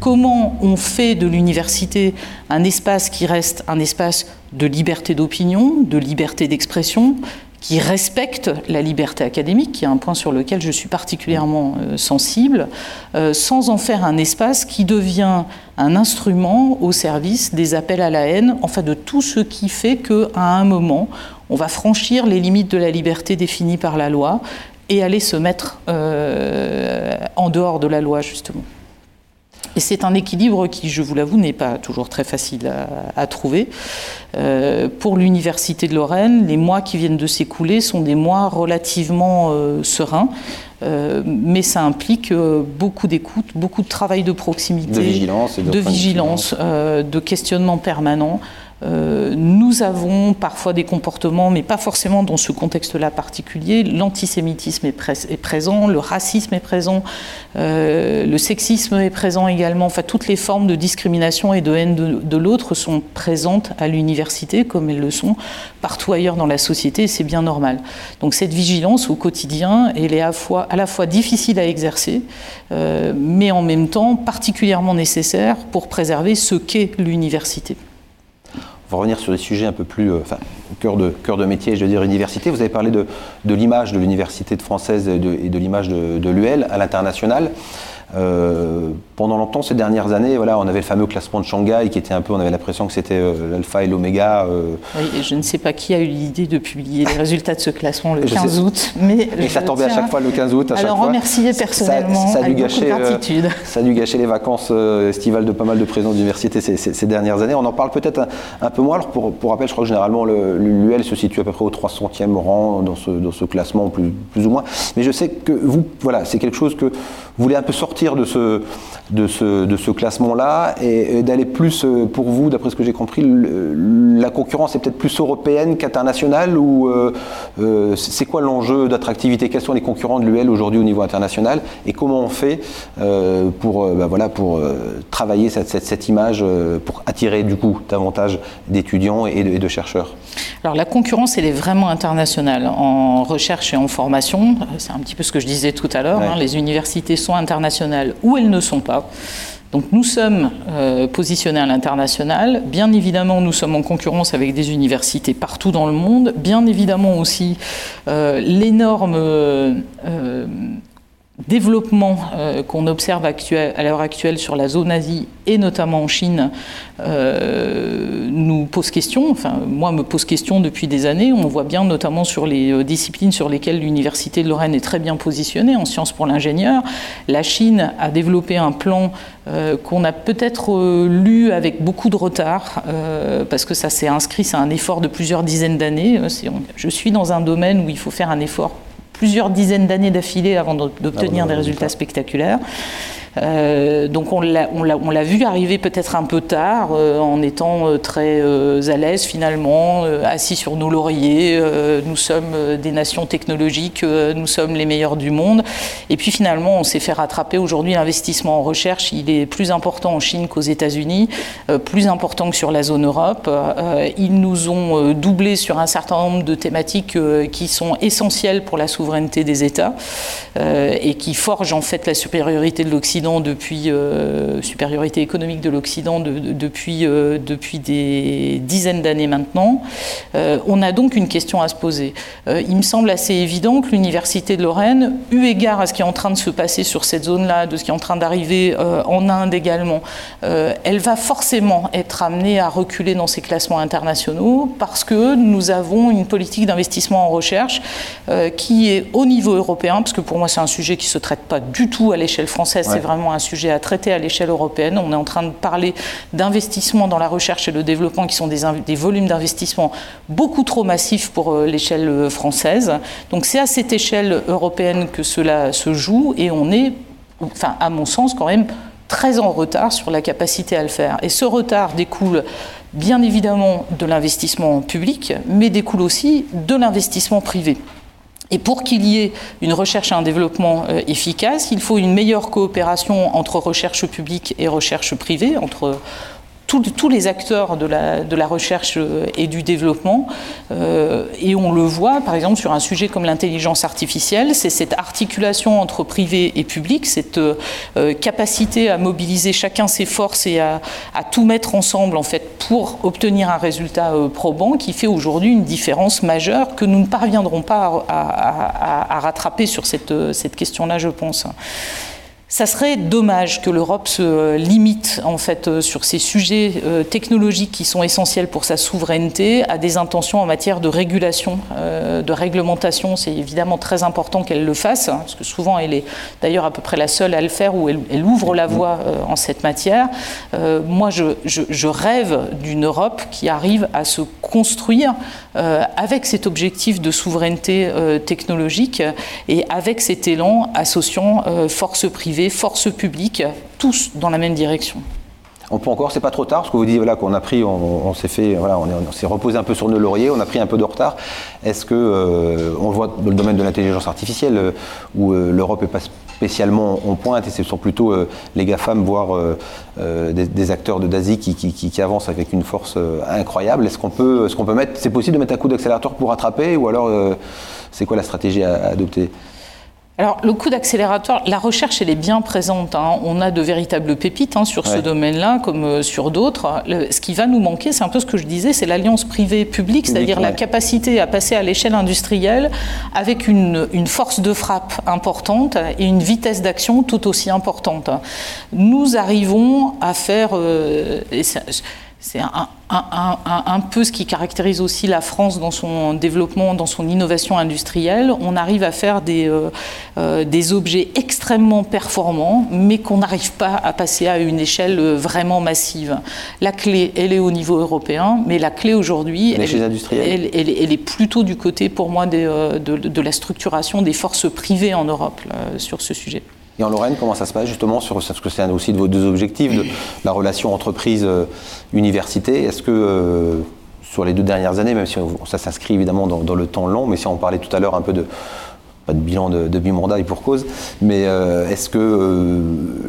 Comment on fait de l'université un espace qui reste un espace de liberté d'opinion, de liberté d'expression, qui respecte la liberté académique, qui est un point sur lequel je suis particulièrement euh, sensible, euh, sans en faire un espace qui devient un instrument au service des appels à la haine, enfin de tout ce qui fait qu'à un moment, on va franchir les limites de la liberté définies par la loi et aller se mettre euh, en dehors de la loi, justement. Et c'est un équilibre qui, je vous l'avoue, n'est pas toujours très facile à, trouver. Euh, pour l'Université de Lorraine, les mois qui viennent de s'écouler sont des mois relativement euh, sereins. Euh, mais ça implique beaucoup d'écoute, beaucoup de travail de proximité, de vigilance, de, vigilance, de questionnement permanent. Euh, nous avons parfois des comportements, mais pas forcément dans ce contexte-là particulier. L'antisémitisme est, présent, le racisme est présent, euh, le sexisme est présent également. Enfin, toutes les formes de discrimination et de haine de, l'autre sont présentes à l'université, comme elles le sont partout ailleurs dans la société, c'est bien normal. Donc cette vigilance au quotidien, elle est à la fois difficile à exercer, euh, mais en même temps particulièrement nécessaire pour préserver ce qu'est l'université. On va revenir sur des sujets un peu plus, euh, enfin, cœur de, cœur de métier, je veux dire université. Vous avez parlé de, de l'image de l'université française et de, de l'image de, de l'UL à l'international. Euh, pendant longtemps, ces dernières années, voilà, on avait le fameux classement de Shanghai qui était un peu, on avait l'impression que c'était euh, l'alpha et l'oméga. Euh. Oui, et je ne sais pas qui a eu l'idée de publier les résultats de ce classement le 15 août, mais et ça tombait à chaque fois le 15 août. À alors remercier personnellement, ça, a dû gâcher, ça a dû gâcher les vacances estivales de pas mal de présidents d'université ces, ces, dernières années. On en parle peut-être un, peu moins. Alors pour, pour rappel, je crois que généralement l'UL se situe à peu près au 300e rang dans ce, dans ce classement, plus, plus ou moins. Mais je sais que vous, voilà, c'est quelque chose que vous voulez un peu sortir de ce, de ce, classement-là et, d'aller plus, euh, pour vous, d'après ce que j'ai compris, la concurrence est peut-être plus européenne qu'internationale ou euh, euh, c'est quoi l'enjeu d'attractivité? Quels sont les concurrents de l'UL aujourd'hui au niveau international? Et comment on fait pour, bah travailler cette, cette, image, pour attirer du coup davantage d'étudiants et, de, chercheurs? Alors la concurrence, elle est vraiment internationale en recherche et en formation. C'est un petit peu ce que je disais tout à l'heure. Hein. les universités sont internationales ou elles ne sont pas. Donc nous sommes euh, positionnés à l'international. Bien évidemment, nous sommes en concurrence avec des universités partout dans le monde. Bien évidemment aussi, euh, l'énorme euh, développement euh, qu'on observe à l'heure actuelle sur la zone Asie et notamment en Chine euh, nous pose question, enfin moi me pose question depuis des années. On voit bien notamment sur les euh, disciplines sur lesquelles l'Université de Lorraine est très bien positionnée, en sciences pour l'ingénieur. La Chine a développé un plan qu'on a peut-être lu avec beaucoup de retard, parce que ça s'est inscrit, c'est un effort de plusieurs dizaines d'années. Je suis dans un domaine où il faut faire un effort plusieurs dizaines d'années d'affilée avant d'obtenir ah, des résultats spectaculaires. Euh, donc on l'a vu arriver peut-être un peu tard, euh, en étant euh, très à l'aise finalement, assis sur nos lauriers. nous sommes des nations technologiques, nous sommes les meilleurs du monde. Et puis finalement, on s'est fait rattraper. Aujourd'hui, l'investissement en recherche, il est plus important en Chine qu'aux États-Unis, plus important que sur la zone Europe. ils nous ont doublé sur un certain nombre de thématiques qui sont essentielles pour la souveraineté des États et qui forgent en fait la supériorité de l'Occident l'Occident depuis supériorité économique de l'Occident depuis, depuis des dizaines d'années maintenant. on a donc une question à se poser. il me semble assez évident que l'Université de Lorraine, eu égard à ce qui est en train de se passer sur cette zone-là, de ce qui est en train d'arriver en Inde également, elle va forcément être amenée à reculer dans ses classements internationaux parce que nous avons une politique d'investissement en recherche euh, qui est au niveau européen, parce que pour moi c'est un sujet qui ne se traite pas du tout à l'échelle française, c'est vraiment un sujet à traiter à l'échelle européenne. On est en train de parler d'investissement dans la recherche et le développement qui sont des, volumes d'investissement beaucoup trop massifs pour euh, l'échelle euh, française. Donc c'est à cette échelle européenne que cela se joue et on est, à mon sens quand même, très en retard sur la capacité à le faire. Et ce retard découle bien évidemment de l'investissement public, mais découle aussi de l'investissement privé. Et pour qu'il y ait une recherche et un développement euh, efficace, il faut une meilleure coopération entre recherche publique et recherche privée, entre tous, les acteurs de la, recherche euh, et du développement. Euh, et on le voit, par exemple, sur un sujet comme l'intelligence artificielle, c'est cette articulation entre privé et public, cette euh, capacité à mobiliser chacun ses forces et à, tout mettre ensemble, en fait, pour obtenir un résultat probant qui fait aujourd'hui une différence majeure que nous ne parviendrons pas à, rattraper sur cette question-là, je pense. Ça serait dommage que l'Europe se limite en fait euh, sur ces sujets euh, technologiques qui sont essentiels pour sa souveraineté à des intentions en matière de régulation, euh, de réglementation. C'est évidemment très important qu'elle le fasse, hein, parce que souvent elle est d'ailleurs à peu près la seule à le faire où elle, ouvre la voie en cette matière. moi, je, rêve d'une Europe qui arrive à se construire avec cet objectif de souveraineté technologique et avec cet élan associant force privée forces publiques, tous dans la même direction. On peut encore, c'est pas trop tard, parce que vous dites voilà, qu'on a pris, on, s'est fait, voilà, on, s'est reposé un peu sur nos lauriers, on a pris un peu de retard. Est-ce que, euh, on le voit dans le domaine de l'intelligence artificielle, euh, où euh, l'Europe n'est pas spécialement en pointe, et ce sont plutôt les GAFAM, voire des, acteurs de d'Asie qui, avancent avec une force incroyable. Est-ce qu'on peut, est-ce qu'on peut mettre, c'est possible de mettre un coup d'accélérateur pour rattraper, ou alors c'est quoi la stratégie à adopter? Alors, le coup d'accélérateur, la recherche, elle est bien présente. Hein. On a de véritables pépites hein, sur ce domaine-là, comme euh, sur d'autres. Ce qui va nous manquer, c'est un peu ce que je disais, c'est l'alliance privée-publique, c'est-à-dire la capacité à passer à l'échelle industrielle avec une, force de frappe importante et une vitesse d'action tout aussi importante. Nous arrivons à faire... Euh, c'est un, peu ce qui caractérise aussi la France dans son développement, dans son innovation industrielle. On arrive à faire des, euh, euh, des objets extrêmement performants, mais qu'on n'arrive pas à passer à une échelle vraiment massive. La clé, elle est au niveau européen, mais la clé aujourd'hui, elle, elle, est plutôt du côté, pour moi, euh, de, de, la structuration des forces privées en Europe sur ce sujet. Et en Lorraine, comment ça se passe justement sur ce que c'est aussi de vos deux objectifs, de la relation entreprise-université Est-ce que euh, sur les deux dernières années, même si ça s'inscrit évidemment dans, le temps long, mais si on parlait tout à l'heure un peu de pas de bilan de, de et pour cause, mais euh, est-ce que euh,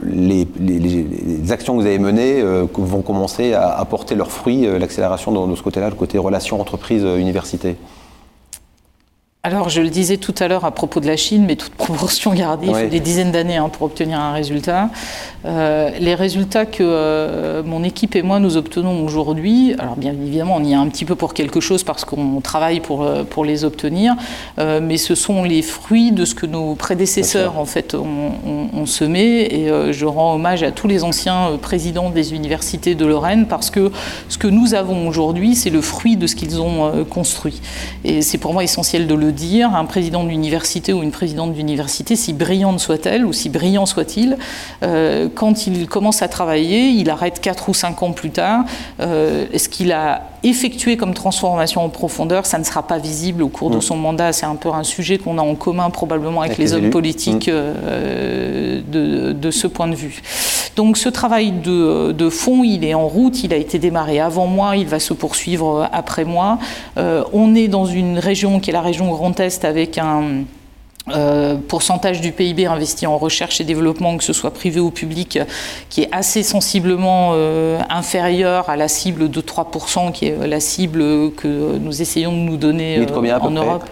les, actions que vous avez menées vont commencer à apporter leurs fruits, l'accélération de, ce côté-là, le côté relation entreprise-université? Alors, je le disais tout à l'heure à propos de la Chine, mais toute proportion gardée, il faut des dizaines d'années hein, pour obtenir un résultat. Euh, les résultats que euh, mon équipe et moi nous obtenons aujourd'hui, alors bien évidemment, on y est un petit peu pour quelque chose parce qu'on travaille pour, euh, pour les obtenir, mais ce sont les fruits de ce que nos prédécesseurs en fait ont, semé. Et je rends hommage à tous les anciens présidents des universités de Lorraine parce que ce que nous avons aujourd'hui, c'est le fruit de ce qu'ils ont construit. Et c'est pour moi essentiel de le dire, un président d'université ou une présidente d'université, si brillante soit-elle ou si brillant soit-il, euh, quand il commence à travailler, il arrête 4 ou 5 ans plus tard. Euh, ce qu'il a effectué comme transformation en profondeur, ça ne sera pas visible au cours de mm. son mandat. C'est un peu un sujet qu'on a en commun probablement avec, les, hommes politiques mm. euh, de, de, ce point de vue. Donc ce travail de, de, fond, il est en route, il a été démarré avant moi, il va se poursuivre après moi. on est dans une région qui est la région Grand Est avec un euh, pourcentage du PIB investi en recherche et développement, que ce soit privé ou public, qui est assez sensiblement euh, inférieur à la cible de 3%, qui est la cible que nous essayons de nous donner euh, en Europe?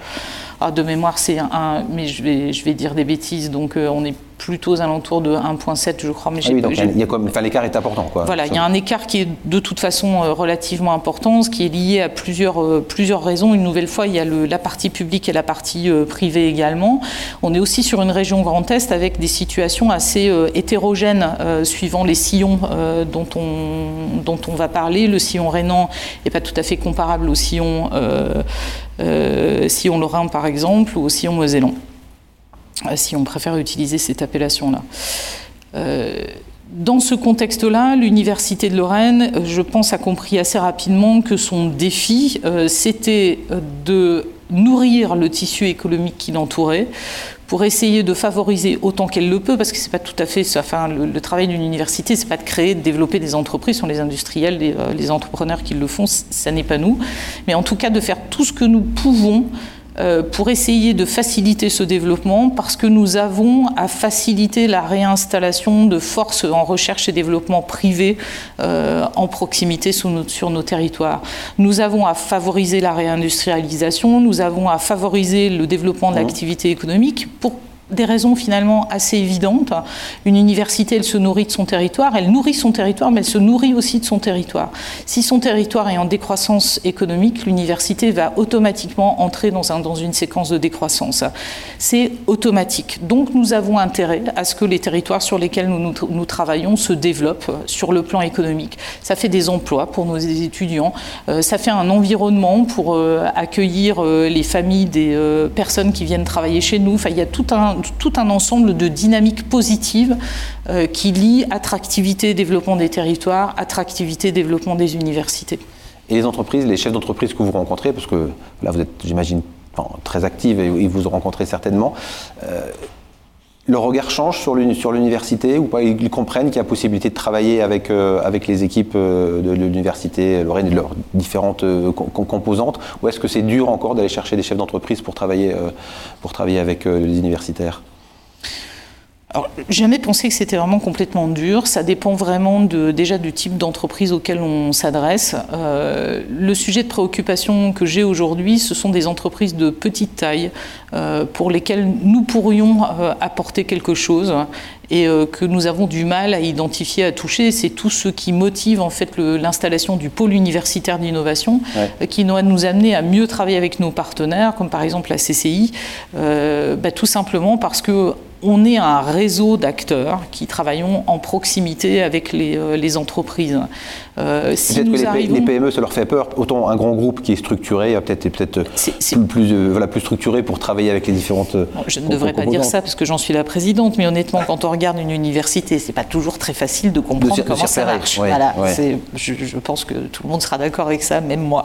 ah, de mémoire, c'est un, mais je vais, je vais dire des bêtises, donc on est plutôt aux alentours de 1,7 je crois. Mais ah oui, donc il y a comme, enfin, l'écart est important. Quoi. Voilà, il y a un écart qui est de toute façon euh, relativement important, ce qui est lié à plusieurs, euh, plusieurs raisons. Une nouvelle fois, il y a le, la partie publique et la partie euh, privée également. On est aussi sur une région Grand Est avec des situations assez hétérogènes suivant les sillons dont, on, dont on va parler. Le sillon rhénan n'est pas tout à fait comparable au sillon, sillon lorrain par exemple ou au sillon mosellan. Euh, si on préfère utiliser cette appellation-là. Euh, dans ce contexte-là, l'Université de Lorraine, euh, je pense, a compris assez rapidement que son défi, c'était de nourrir le tissu économique qui l'entourait pour essayer de favoriser autant qu'elle le peut, parce que c'est pas tout à fait, enfin, le, travail d'une université, c'est pas de créer, de développer des entreprises, ce sont les industriels, les, les entrepreneurs qui le font, ça n'est pas nous, mais en tout cas de faire tout ce que nous pouvons pour essayer de faciliter ce développement parce que nous avons à faciliter la réinstallation de forces en recherche et développement privées euh, en proximité sur nos, sur nos, territoires. Nous avons à favoriser la réindustrialisation, nous avons à favoriser le développement de l'activité économique pour des raisons finalement assez évidentes. Une université, elle se nourrit de son territoire, elle nourrit son territoire, mais elle se nourrit aussi de son territoire. Si son territoire est en décroissance économique, l'université va automatiquement entrer dans, un, dans une séquence de décroissance. C'est automatique. Donc nous avons intérêt à ce que les territoires sur lesquels nous, nous, travaillons se développent sur le plan économique. Ça fait des emplois pour nos étudiants, euh, ça fait un environnement pour euh, accueillir euh, les familles des personnes qui viennent travailler chez nous. Enfin, il y a tout un tout un ensemble de dynamiques positives euh, qui lient attractivité, développement des territoires, attractivité, développement des universités. Et les entreprises, les chefs d'entreprise que vous rencontrez, parce que là vous êtes, j'imagine, très active et vous rencontrez certainement, euh, le regard change sur l'université ou pas? Ils comprennent qu'il y a possibilité de travailler avec, euh, les équipes de l'université Lorraine et leurs différentes composantes? Ou est-ce que c'est dur encore d'aller chercher des chefs d'entreprise pour travailler avec les universitaires? Alors, jamais pensé que c'était vraiment complètement dur. Ça dépend vraiment de, déjà du type d'entreprise auquel on s'adresse. Euh, le sujet de préoccupation que j'ai aujourd'hui, ce sont des entreprises de petite taille euh, pour lesquelles nous pourrions euh, apporter quelque chose et que nous avons du mal à identifier, à toucher. C'est tout ce qui motive en fait l'installation du pôle universitaire d'innovation, qui doit nous amener à mieux travailler avec nos partenaires, comme par exemple la CCI, bah, tout simplement parce que on est un réseau d'acteurs qui travaillons en proximité avec les, euh, entreprises. Euh, si peut-être que les, PME, ça leur fait peur. Autant un grand groupe qui est structuré, peut-être peut plus, euh, voilà, plus structuré pour travailler avec les différentes. je ne devrais pas dire ça parce que j'en suis la présidente, mais honnêtement, quand on regarde une université, c'est pas toujours très facile de comprendre comment ça marche. voilà, Je, je pense que tout le monde sera d'accord avec ça, même moi.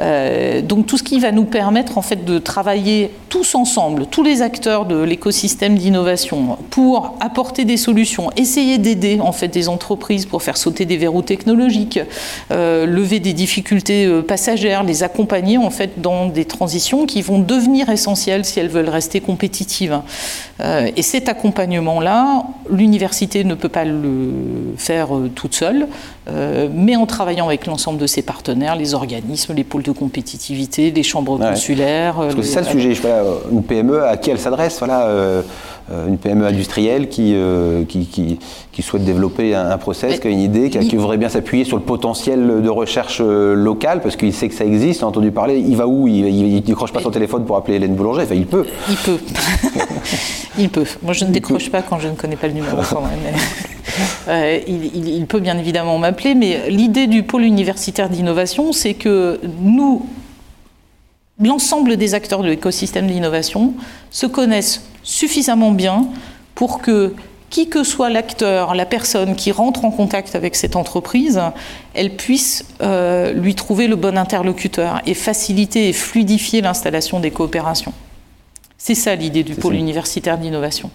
Euh, donc tout ce qui va nous permettre en fait de travailler tous ensemble, tous les acteurs de l'écosystème d'innovation, pour apporter des solutions, essayer d'aider en fait des entreprises pour faire sauter des verrous technologiques, euh, lever des difficultés euh, passagères, les accompagner en fait dans des transitions qui vont devenir essentielles si elles veulent rester compétitives. et cet accompagnement-là, l'université ne peut pas le faire toute seule, mais en travaillant avec l'ensemble de ses partenaires, les organismes, les pôles de compétitivité, des chambres consulaires. Parce que c'est ça le sujet. Voilà, une PME, à qui elle s'adresse voilà, euh, euh, Une PME industrielle qui, euh, qui, qui, souhaite développer un, process, qui a une idée, qui, voudrait bien s'appuyer sur le potentiel de recherche locale, parce qu'il sait que ça existe, a entendu parler. Il va où? Il ne décroche pas son téléphone pour appeler Hélène Boulanger? Enfin, il peut. Il peut. il peut. Moi, je ne décroche pas quand je ne connais pas le numéro quand même. Euh, il, peut bien évidemment m'appeler, mais l'idée du pôle universitaire d'innovation, c'est que nous, l'ensemble des acteurs de l'écosystème d'innovation, se connaissent suffisamment bien pour que qui que soit l'acteur, la personne qui rentre en contact avec cette entreprise, elle puisse euh, lui trouver le bon interlocuteur et faciliter et fluidifier l'installation des coopérations. C'est ça l'idée du pôle universitaire d'innovation.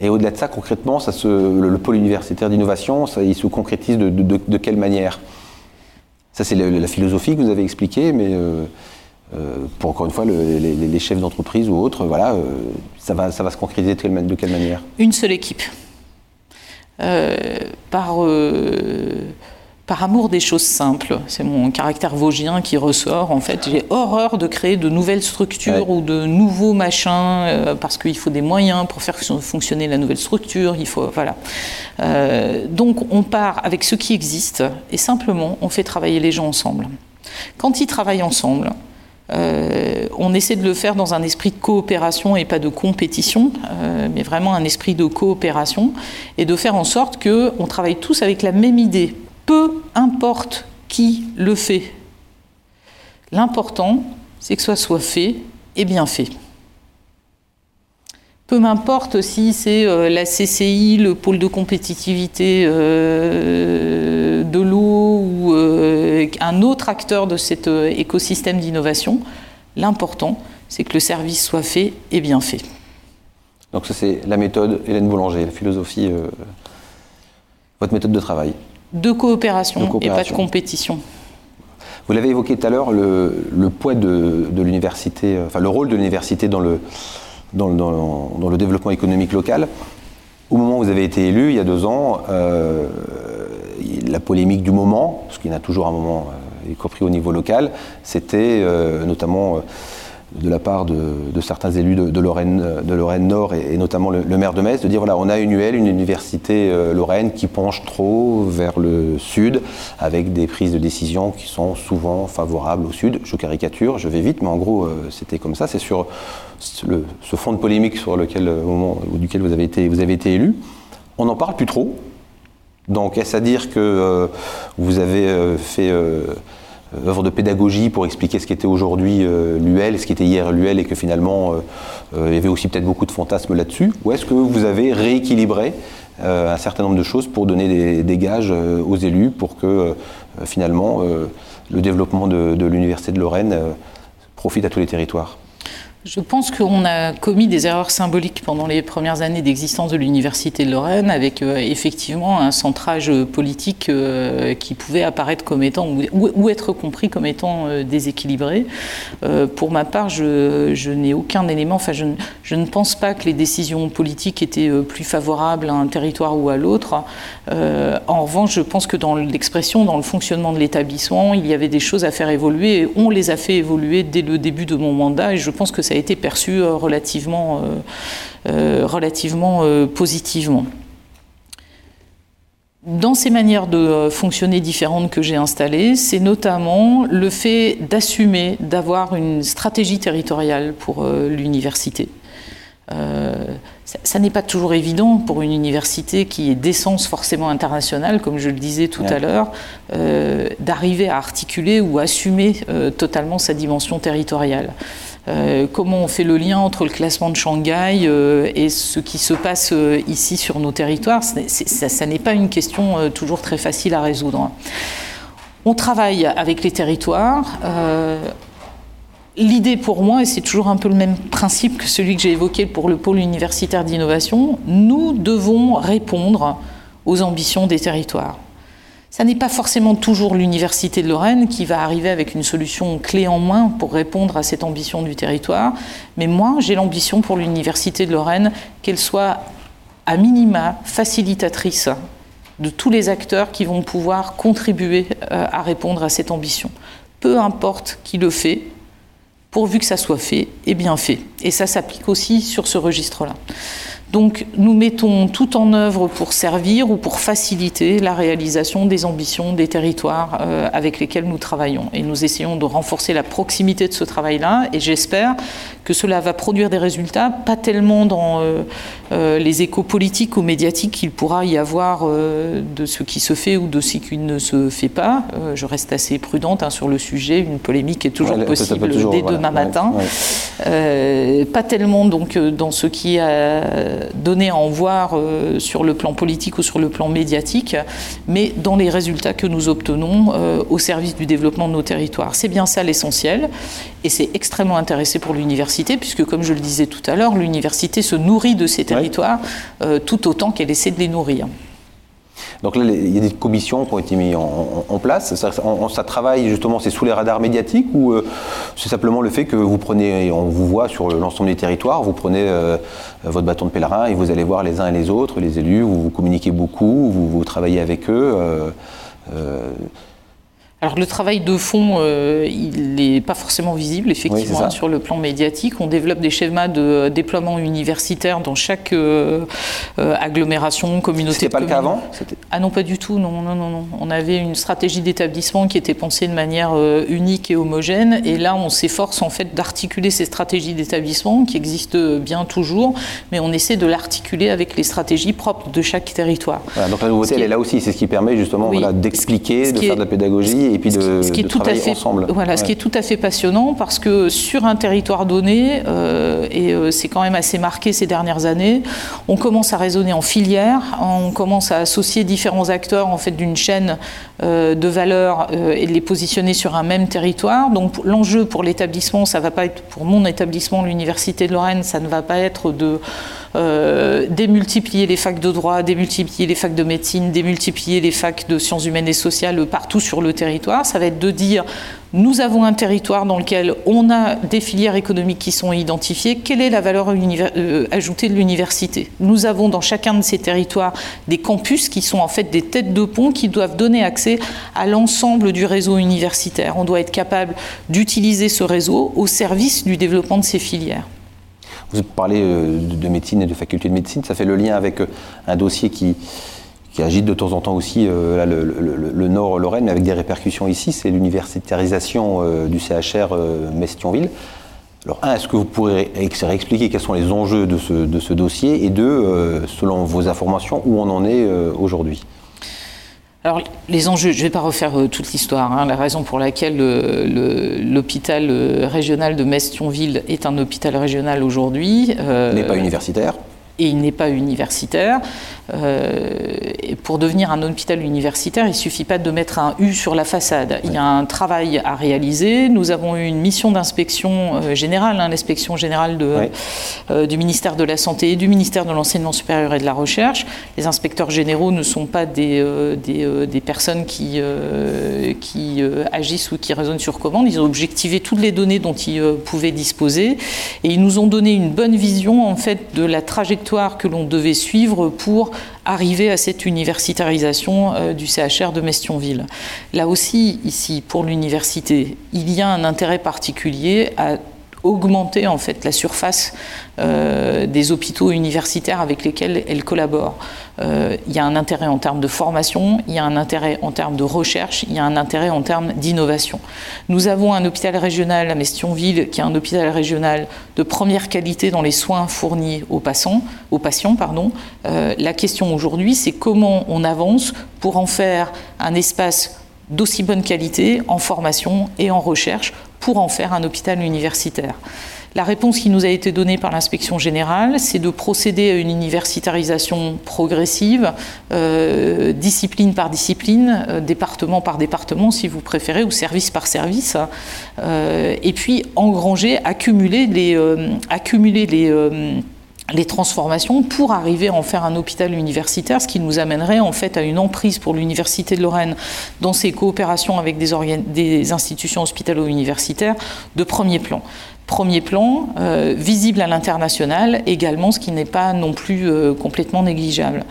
Et au-delà de ça, concrètement, ça le, pôle universitaire d'innovation, il se concrétise de, quelle manière? Ça, c'est la, philosophie que vous avez expliquée, mais euh, euh, pour encore une fois, les, chefs d'entreprise ou autres, voilà, euh, ça, va, ça va se concrétiser de quelle, de quelle manière? Une seule équipe. par par amour des choses simples. C'est mon caractère vosgien qui ressort. En fait, j'ai horreur de créer de nouvelles structures ou de nouveaux machins euh, parce qu'il faut des moyens pour faire fonctionner la nouvelle structure. Il faut voilà. Euh, donc on part avec ce qui existe et simplement on fait travailler les gens ensemble. Quand ils travaillent ensemble, euh, on essaie de le faire dans un esprit de coopération et pas de compétition, mais vraiment un esprit de coopération, et de faire en sorte qu'on travaille tous avec la même idée, peu importe qui le fait. L'important, c'est que ce soit fait et bien fait. Peu m'importe si c'est euh, la CCI, le pôle de compétitivité euh, de l'eau ou euh, un autre acteur de cet écosystème d'innovation. L'important, c'est que le service soit fait et bien fait. Donc ça c'est la méthode Hélène Boulanger, la philosophie, votre méthode de travail de coopération, et pas de compétition. Vous l'avez évoqué tout à l'heure, le, poids de, l'université, euh, enfin le rôle de l'université dans le, dans, le développement économique local. Au moment où vous avez été élu, il y a deux ans, euh, la polémique du moment, parce qu'il y en a toujours un moment, euh, y compris au niveau local, c'était notamment de la part de, certains élus de, Lorraine, de Lorraine Nord et, notamment le, maire de Metz de dire voilà on a une UL, une université euh, lorraine qui penche trop vers le sud avec des prises de décision qui sont souvent favorables au sud. Je caricature, je vais vite, mais en gros euh, c'était comme ça. C'est sur ce fond de polémique sur lequel au moment duquel vous avez été élu. On n'en parle plus trop. Donc est-ce à dire que euh, vous avez fait euh, œuvre de pédagogie pour expliquer ce qu'était aujourd'hui euh, l'UL, ce qu'était hier l'UL et que finalement euh, il y avait aussi peut-être beaucoup de fantasmes là-dessus. Ou est-ce que vous avez rééquilibré un certain nombre de choses pour donner des, gages aux élus pour que finalement le développement de l'Université de Lorraine profite à tous les territoires? Je pense qu'on a commis des erreurs symboliques pendant les premières années d'existence de l'Université de Lorraine, avec euh, effectivement un centrage politique euh, qui pouvait apparaître comme étant, ou, être compris comme étant euh, déséquilibré. pour ma part, je, n'ai aucun élément, enfin, je, ne pense pas que les décisions politiques étaient plus favorables à un territoire ou à l'autre. en revanche, je pense que dans l'expression, dans le fonctionnement de l'établissement, il y avait des choses à faire évoluer, et on les a fait évoluer dès le début de mon mandat, et je pense que ça a été perçu euh, relativement, euh, euh, relativement positivement. Dans ces manières de fonctionner différentes que j'ai installées, c'est notamment le fait d'assumer, d'avoir une stratégie territoriale pour l'université. ça, n'est pas toujours évident pour une université qui est d'essence forcément internationale, comme je le disais tout à l'heure, d'arriver à articuler ou assumer totalement sa dimension territoriale. Euh, comment on fait le lien entre le classement de Shanghai euh, et ce qui se passe euh, ici sur nos territoires. ça, n'est pas une question toujours très facile à résoudre. On travaille avec les territoires. L'idée pour moi, et c'est toujours un peu le même principe que celui que j'ai évoqué pour le pôle universitaire d'innovation, nous devons répondre aux ambitions des territoires. Ça n'est pas forcément toujours l'Université de Lorraine qui va arriver avec une solution clé en main pour répondre à cette ambition du territoire, mais moi j'ai l'ambition pour l'Université de Lorraine qu'elle soit à minima facilitatrice de tous les acteurs qui vont pouvoir contribuer euh, à répondre à cette ambition. Peu importe qui le fait, pourvu que ça soit fait et bien fait. Et ça s'applique aussi sur ce registre-là. Donc nous mettons tout en œuvre pour servir ou pour faciliter la réalisation des ambitions des territoires euh, avec lesquels nous travaillons. Et nous essayons de renforcer la proximité de ce travail-là et j'espère que cela va produire des résultats, pas tellement dans euh, euh, les échos politiques ou médiatiques qu'il pourra y avoir de ce qui se fait ou de ce qui ne se fait pas. je reste assez prudente hein, sur le sujet, une polémique est toujours possible dès demain matin. pas tellement donc dans ce qui a donner à en voir euh, sur le plan politique ou sur le plan médiatique, mais dans les résultats que nous obtenons euh, au service du développement de nos territoires. C'est bien ça l'essentiel, et c'est extrêmement intéressant pour l'université, puisque comme je le disais tout à l'heure, l'université se nourrit de ces territoires euh, tout autant qu'elle essaie de les nourrir. Donc là, il y a des commissions qui ont été mises en, place. Ça, travaille justement, c'est sous les radars médiatiques ou euh, c'est simplement le fait que vous prenez, on vous voit sur l'ensemble des territoires, vous prenez euh, votre bâton de pèlerin et vous allez voir les uns et les autres, les élus, vous, vous communiquez beaucoup, vous, vous travaillez avec eux. Euh, alors le travail de fond, euh, il n'est pas forcément visible, effectivement, sur le plan médiatique. On développe des schémas de déploiement universitaire dans chaque euh, euh, agglomération, communauté. C'était pas le cas avant? Ah non, pas du tout. Non, non, non, non. On avait une stratégie d'établissement qui était pensée de manière unique et homogène, et là, on s'efforce en fait d'articuler ces stratégies d'établissement qui existent bien toujours, mais on essaie de l'articuler avec les stratégies propres de chaque territoire. donc la nouveauté, elle est là aussi. C'est ce qui permet justement d'expliquer, de faire de la pédagogie et puis de, ce qui est tout à fait, ensemble. Voilà, ce qui est tout à fait passionnant parce que sur un territoire donné, euh, et euh, c'est quand même assez marqué ces dernières années, on commence à raisonner en filière, on commence à associer différents acteurs en fait d'une chaîne de valeur et de les positionner sur un même territoire. Donc l'enjeu pour l'établissement, ça va pas être pour mon établissement, l'université de Lorraine, ça ne va pas être de euh, démultiplier les facs de droit, démultiplier les facs de médecine, démultiplier les facs de sciences humaines et sociales partout sur le territoire. Ça va être de dire nous avons un territoire dans lequel on a des filières économiques qui sont identifiées. Quelle est la valeur euh, ajoutée de l'université? Nous avons dans chacun de ces territoires des campus qui sont en fait des têtes de pont qui doivent donner accès à l'ensemble du réseau universitaire. On doit être capable d'utiliser ce réseau au service du développement de ces filières. Vous parlez euh, de médecine et de faculté de médecine, ça fait le lien avec euh, un dossier qui, agite de temps en temps aussi euh, le, nord Lorraine, mais avec des répercussions ici, c'est l'universitarisation du CHR Mestionville. Alors, un, est-ce que vous pourrez expliquer quels sont les enjeux de ce, de ce dossier? Et deux, selon vos informations, où on en est aujourd'hui? Alors, les enjeux, je ne vais pas refaire euh, toute l'histoire. Hein. la raison pour laquelle euh, l'hôpital euh, régional de Mestionville est un hôpital régional aujourd'hui. n'est pas universitaire et il n'est pas universitaire. Euh, pour devenir un hôpital universitaire, il ne suffit pas de mettre un U sur la façade. Il y a un travail à réaliser. Nous avons eu une mission d'inspection euh, générale, hein, l'inspection générale de, euh, du ministère de la Santé et du ministère de l'Enseignement supérieur et de la Recherche. Les inspecteurs généraux ne sont pas des, des, des personnes qui, qui agissent ou qui raisonnent sur commande. Ils ont objectivé toutes les données dont ils pouvaient disposer et ils nous ont donné une bonne vision en fait de la trajectoire que l'on devait suivre pour arriver à cette universitarisation euh, du CHR de Mestionville. Là aussi, ici, pour l'université, il y a un intérêt particulier à augmenter en fait la surface euh, des hôpitaux universitaires avec lesquels elle collabore. Euh, il y a un intérêt en termes de formation, il y a un intérêt en termes de recherche, il y a un intérêt en termes d'innovation. Nous avons un hôpital régional à Mestionville qui est un hôpital régional de première qualité dans les soins fournis aux patients. Pardon. Euh, la question aujourd'hui, c'est comment on avance pour en faire un espace d'aussi bonne qualité en formation et en recherche pour en faire un hôpital universitaire. La réponse qui nous a été donnée par l'inspection générale, c'est de procéder à une universitarisation progressive, euh, discipline par discipline, euh, département par département, si vous préférez, ou service par service, euh, et puis engranger, accumuler les, accumuler les les transformations pour arriver à en faire un hôpital universitaire, ce qui nous amènerait en fait à une emprise pour l'Université de Lorraine dans ses coopérations avec des, institutions hospitalo-universitaires de premier plan premier plan, euh, visible à l'international également, ce qui n'est pas non plus euh, complètement négligeable.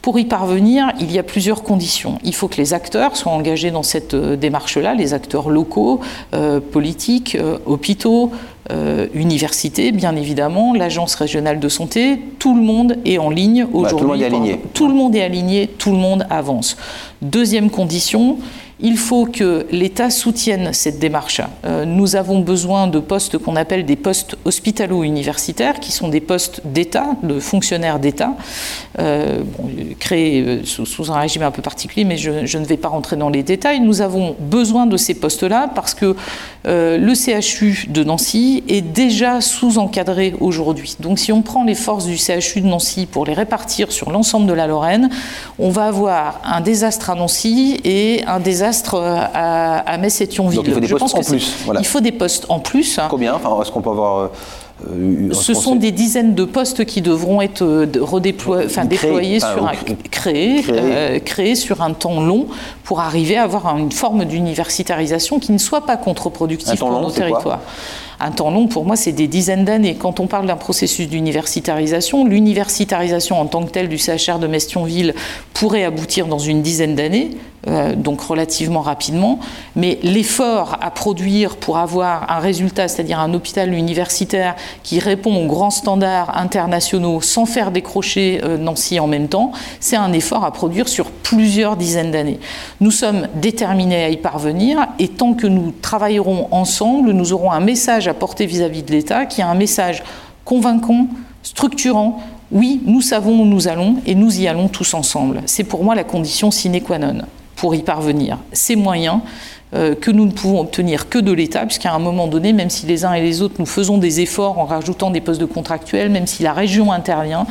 Pour y parvenir, il y a plusieurs conditions. Il faut que les acteurs soient engagés dans cette euh, démarche-là, les acteurs locaux, politiques, hôpitaux, universités, bien évidemment, l'agence régionale de santé, tout le monde est en ligne aujourd'hui. tout le monde est aligné. Tout le monde est aligné, tout le monde avance. Deuxième condition, il faut que l'État soutienne cette démarche. Euh, nous avons besoin de postes qu'on appelle des postes hospitalo-universitaires, qui sont des postes d'État, de fonctionnaires d'État, euh, créés euh, sous, un régime un peu particulier, mais je, ne vais pas rentrer dans les détails. Nous avons besoin de ces postes-là parce que le CHU de Nancy est déjà sous-encadré aujourd'hui. Donc si on prend les forces du CHU de Nancy pour les répartir sur l'ensemble de la Lorraine, on va avoir un désastre à Nancy et un désastre euh, à, à Metz et Thionville. Donc il faut des postes en plus. Il faut des postes en plus. Combien enfin, Est-ce qu'on peut avoir euh, Ce sont des dizaines de postes qui devront être redéployés, enfin, déployés sur un, créés, créés sur un temps long pour arriver à avoir une forme d'universitarisation qui ne soit pas contre-productive pour nos territoires. Un temps long, pour moi, c'est des dizaines d'années. Quand on parle d'un processus d'universitarisation, l'universitarisation en tant que telle du CHR de Mestionville pourrait aboutir dans une dizaine d'années, euh, donc relativement rapidement, mais l'effort à produire pour avoir un résultat, c'est-à-dire un hôpital universitaire qui répond aux grands standards internationaux sans faire décrocher euh, Nancy en même temps, c'est un effort à produire sur plusieurs dizaines d'années. Nous sommes déterminés à y parvenir et tant que nous travaillerons ensemble, nous aurons un message à porter vis-à-vis de l'État qui est un message convaincant, structurant. Oui, nous savons où nous allons et nous y allons tous ensemble. C'est pour moi la condition sine qua non pour y parvenir. Ces moyens euh, que nous ne pouvons obtenir que de l'État, puisqu'à un moment donné, même si les uns et les autres nous faisons des efforts en rajoutant des postes de contractuels, même si la région intervient,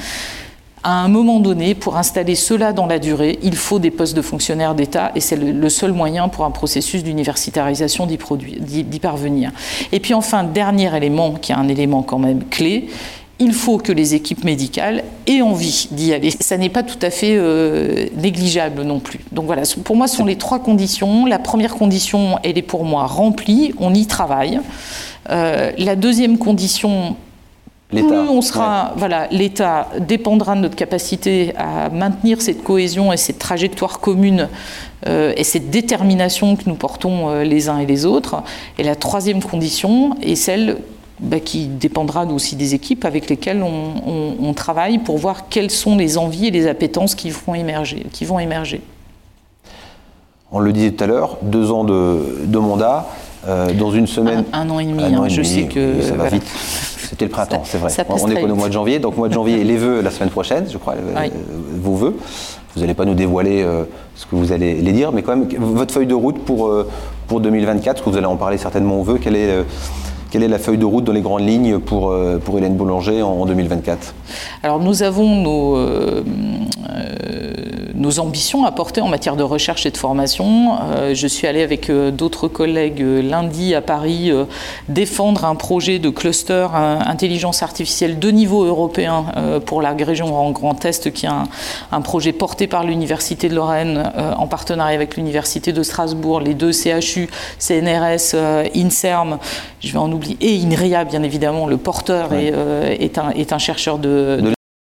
à un moment donné, pour installer cela dans la durée, il faut des postes de fonctionnaires d'État et c'est le, seul moyen pour un processus d'universitarisation d'y parvenir. Et puis enfin, dernier élément, qui est un élément quand même clé, il faut que les équipes médicales aient envie d'y aller. Ça n'est pas tout à fait euh, négligeable non plus. Donc voilà, pour moi, ce sont les trois conditions. La première condition, elle est pour moi remplie, on y travaille. Euh, la deuxième condition, plus on sera, voilà, l'État dépendra de notre capacité à maintenir cette cohésion et cette trajectoire commune euh, et cette détermination que nous portons euh, les uns et les autres. Et la troisième condition est celle bah, qui dépendra aussi des équipes avec lesquelles on, travaille pour voir quelles sont les envies et les appétences qui vont émerger. Qui vont émerger. On le disait tout à l'heure, deux ans de, mandat. Euh, dans une semaine. Un, an et demi, hein, je sais que. Ça va vite. C'était le printemps, c'est vrai. On est au mois de janvier, donc mois de janvier, les vœux la semaine prochaine, je crois, euh, vos vœux. Vous n'allez pas nous dévoiler euh, ce que vous allez les dire, mais quand même, votre feuille de route pour, pour 2024, que vous allez en parler certainement aux vœux, quelle est quelle est la feuille de route dans les grandes lignes pour, euh, pour Hélène Boulanger en, 2024 Alors nous avons nos, euh, euh, nos ambitions à porter en matière de recherche et de formation. je suis allée avec d'autres collègues lundi à Paris défendre un projet de cluster intelligence artificielle de niveau européen pour la région en Grand Est, qui est un, un projet porté par l'Université de Lorraine en partenariat avec l'Université de Strasbourg, les deux CHU, CNRS, INSERM, je vais en oublier et INRIA, bien évidemment, le porteur est, euh, est, un, est, un, chercheur de,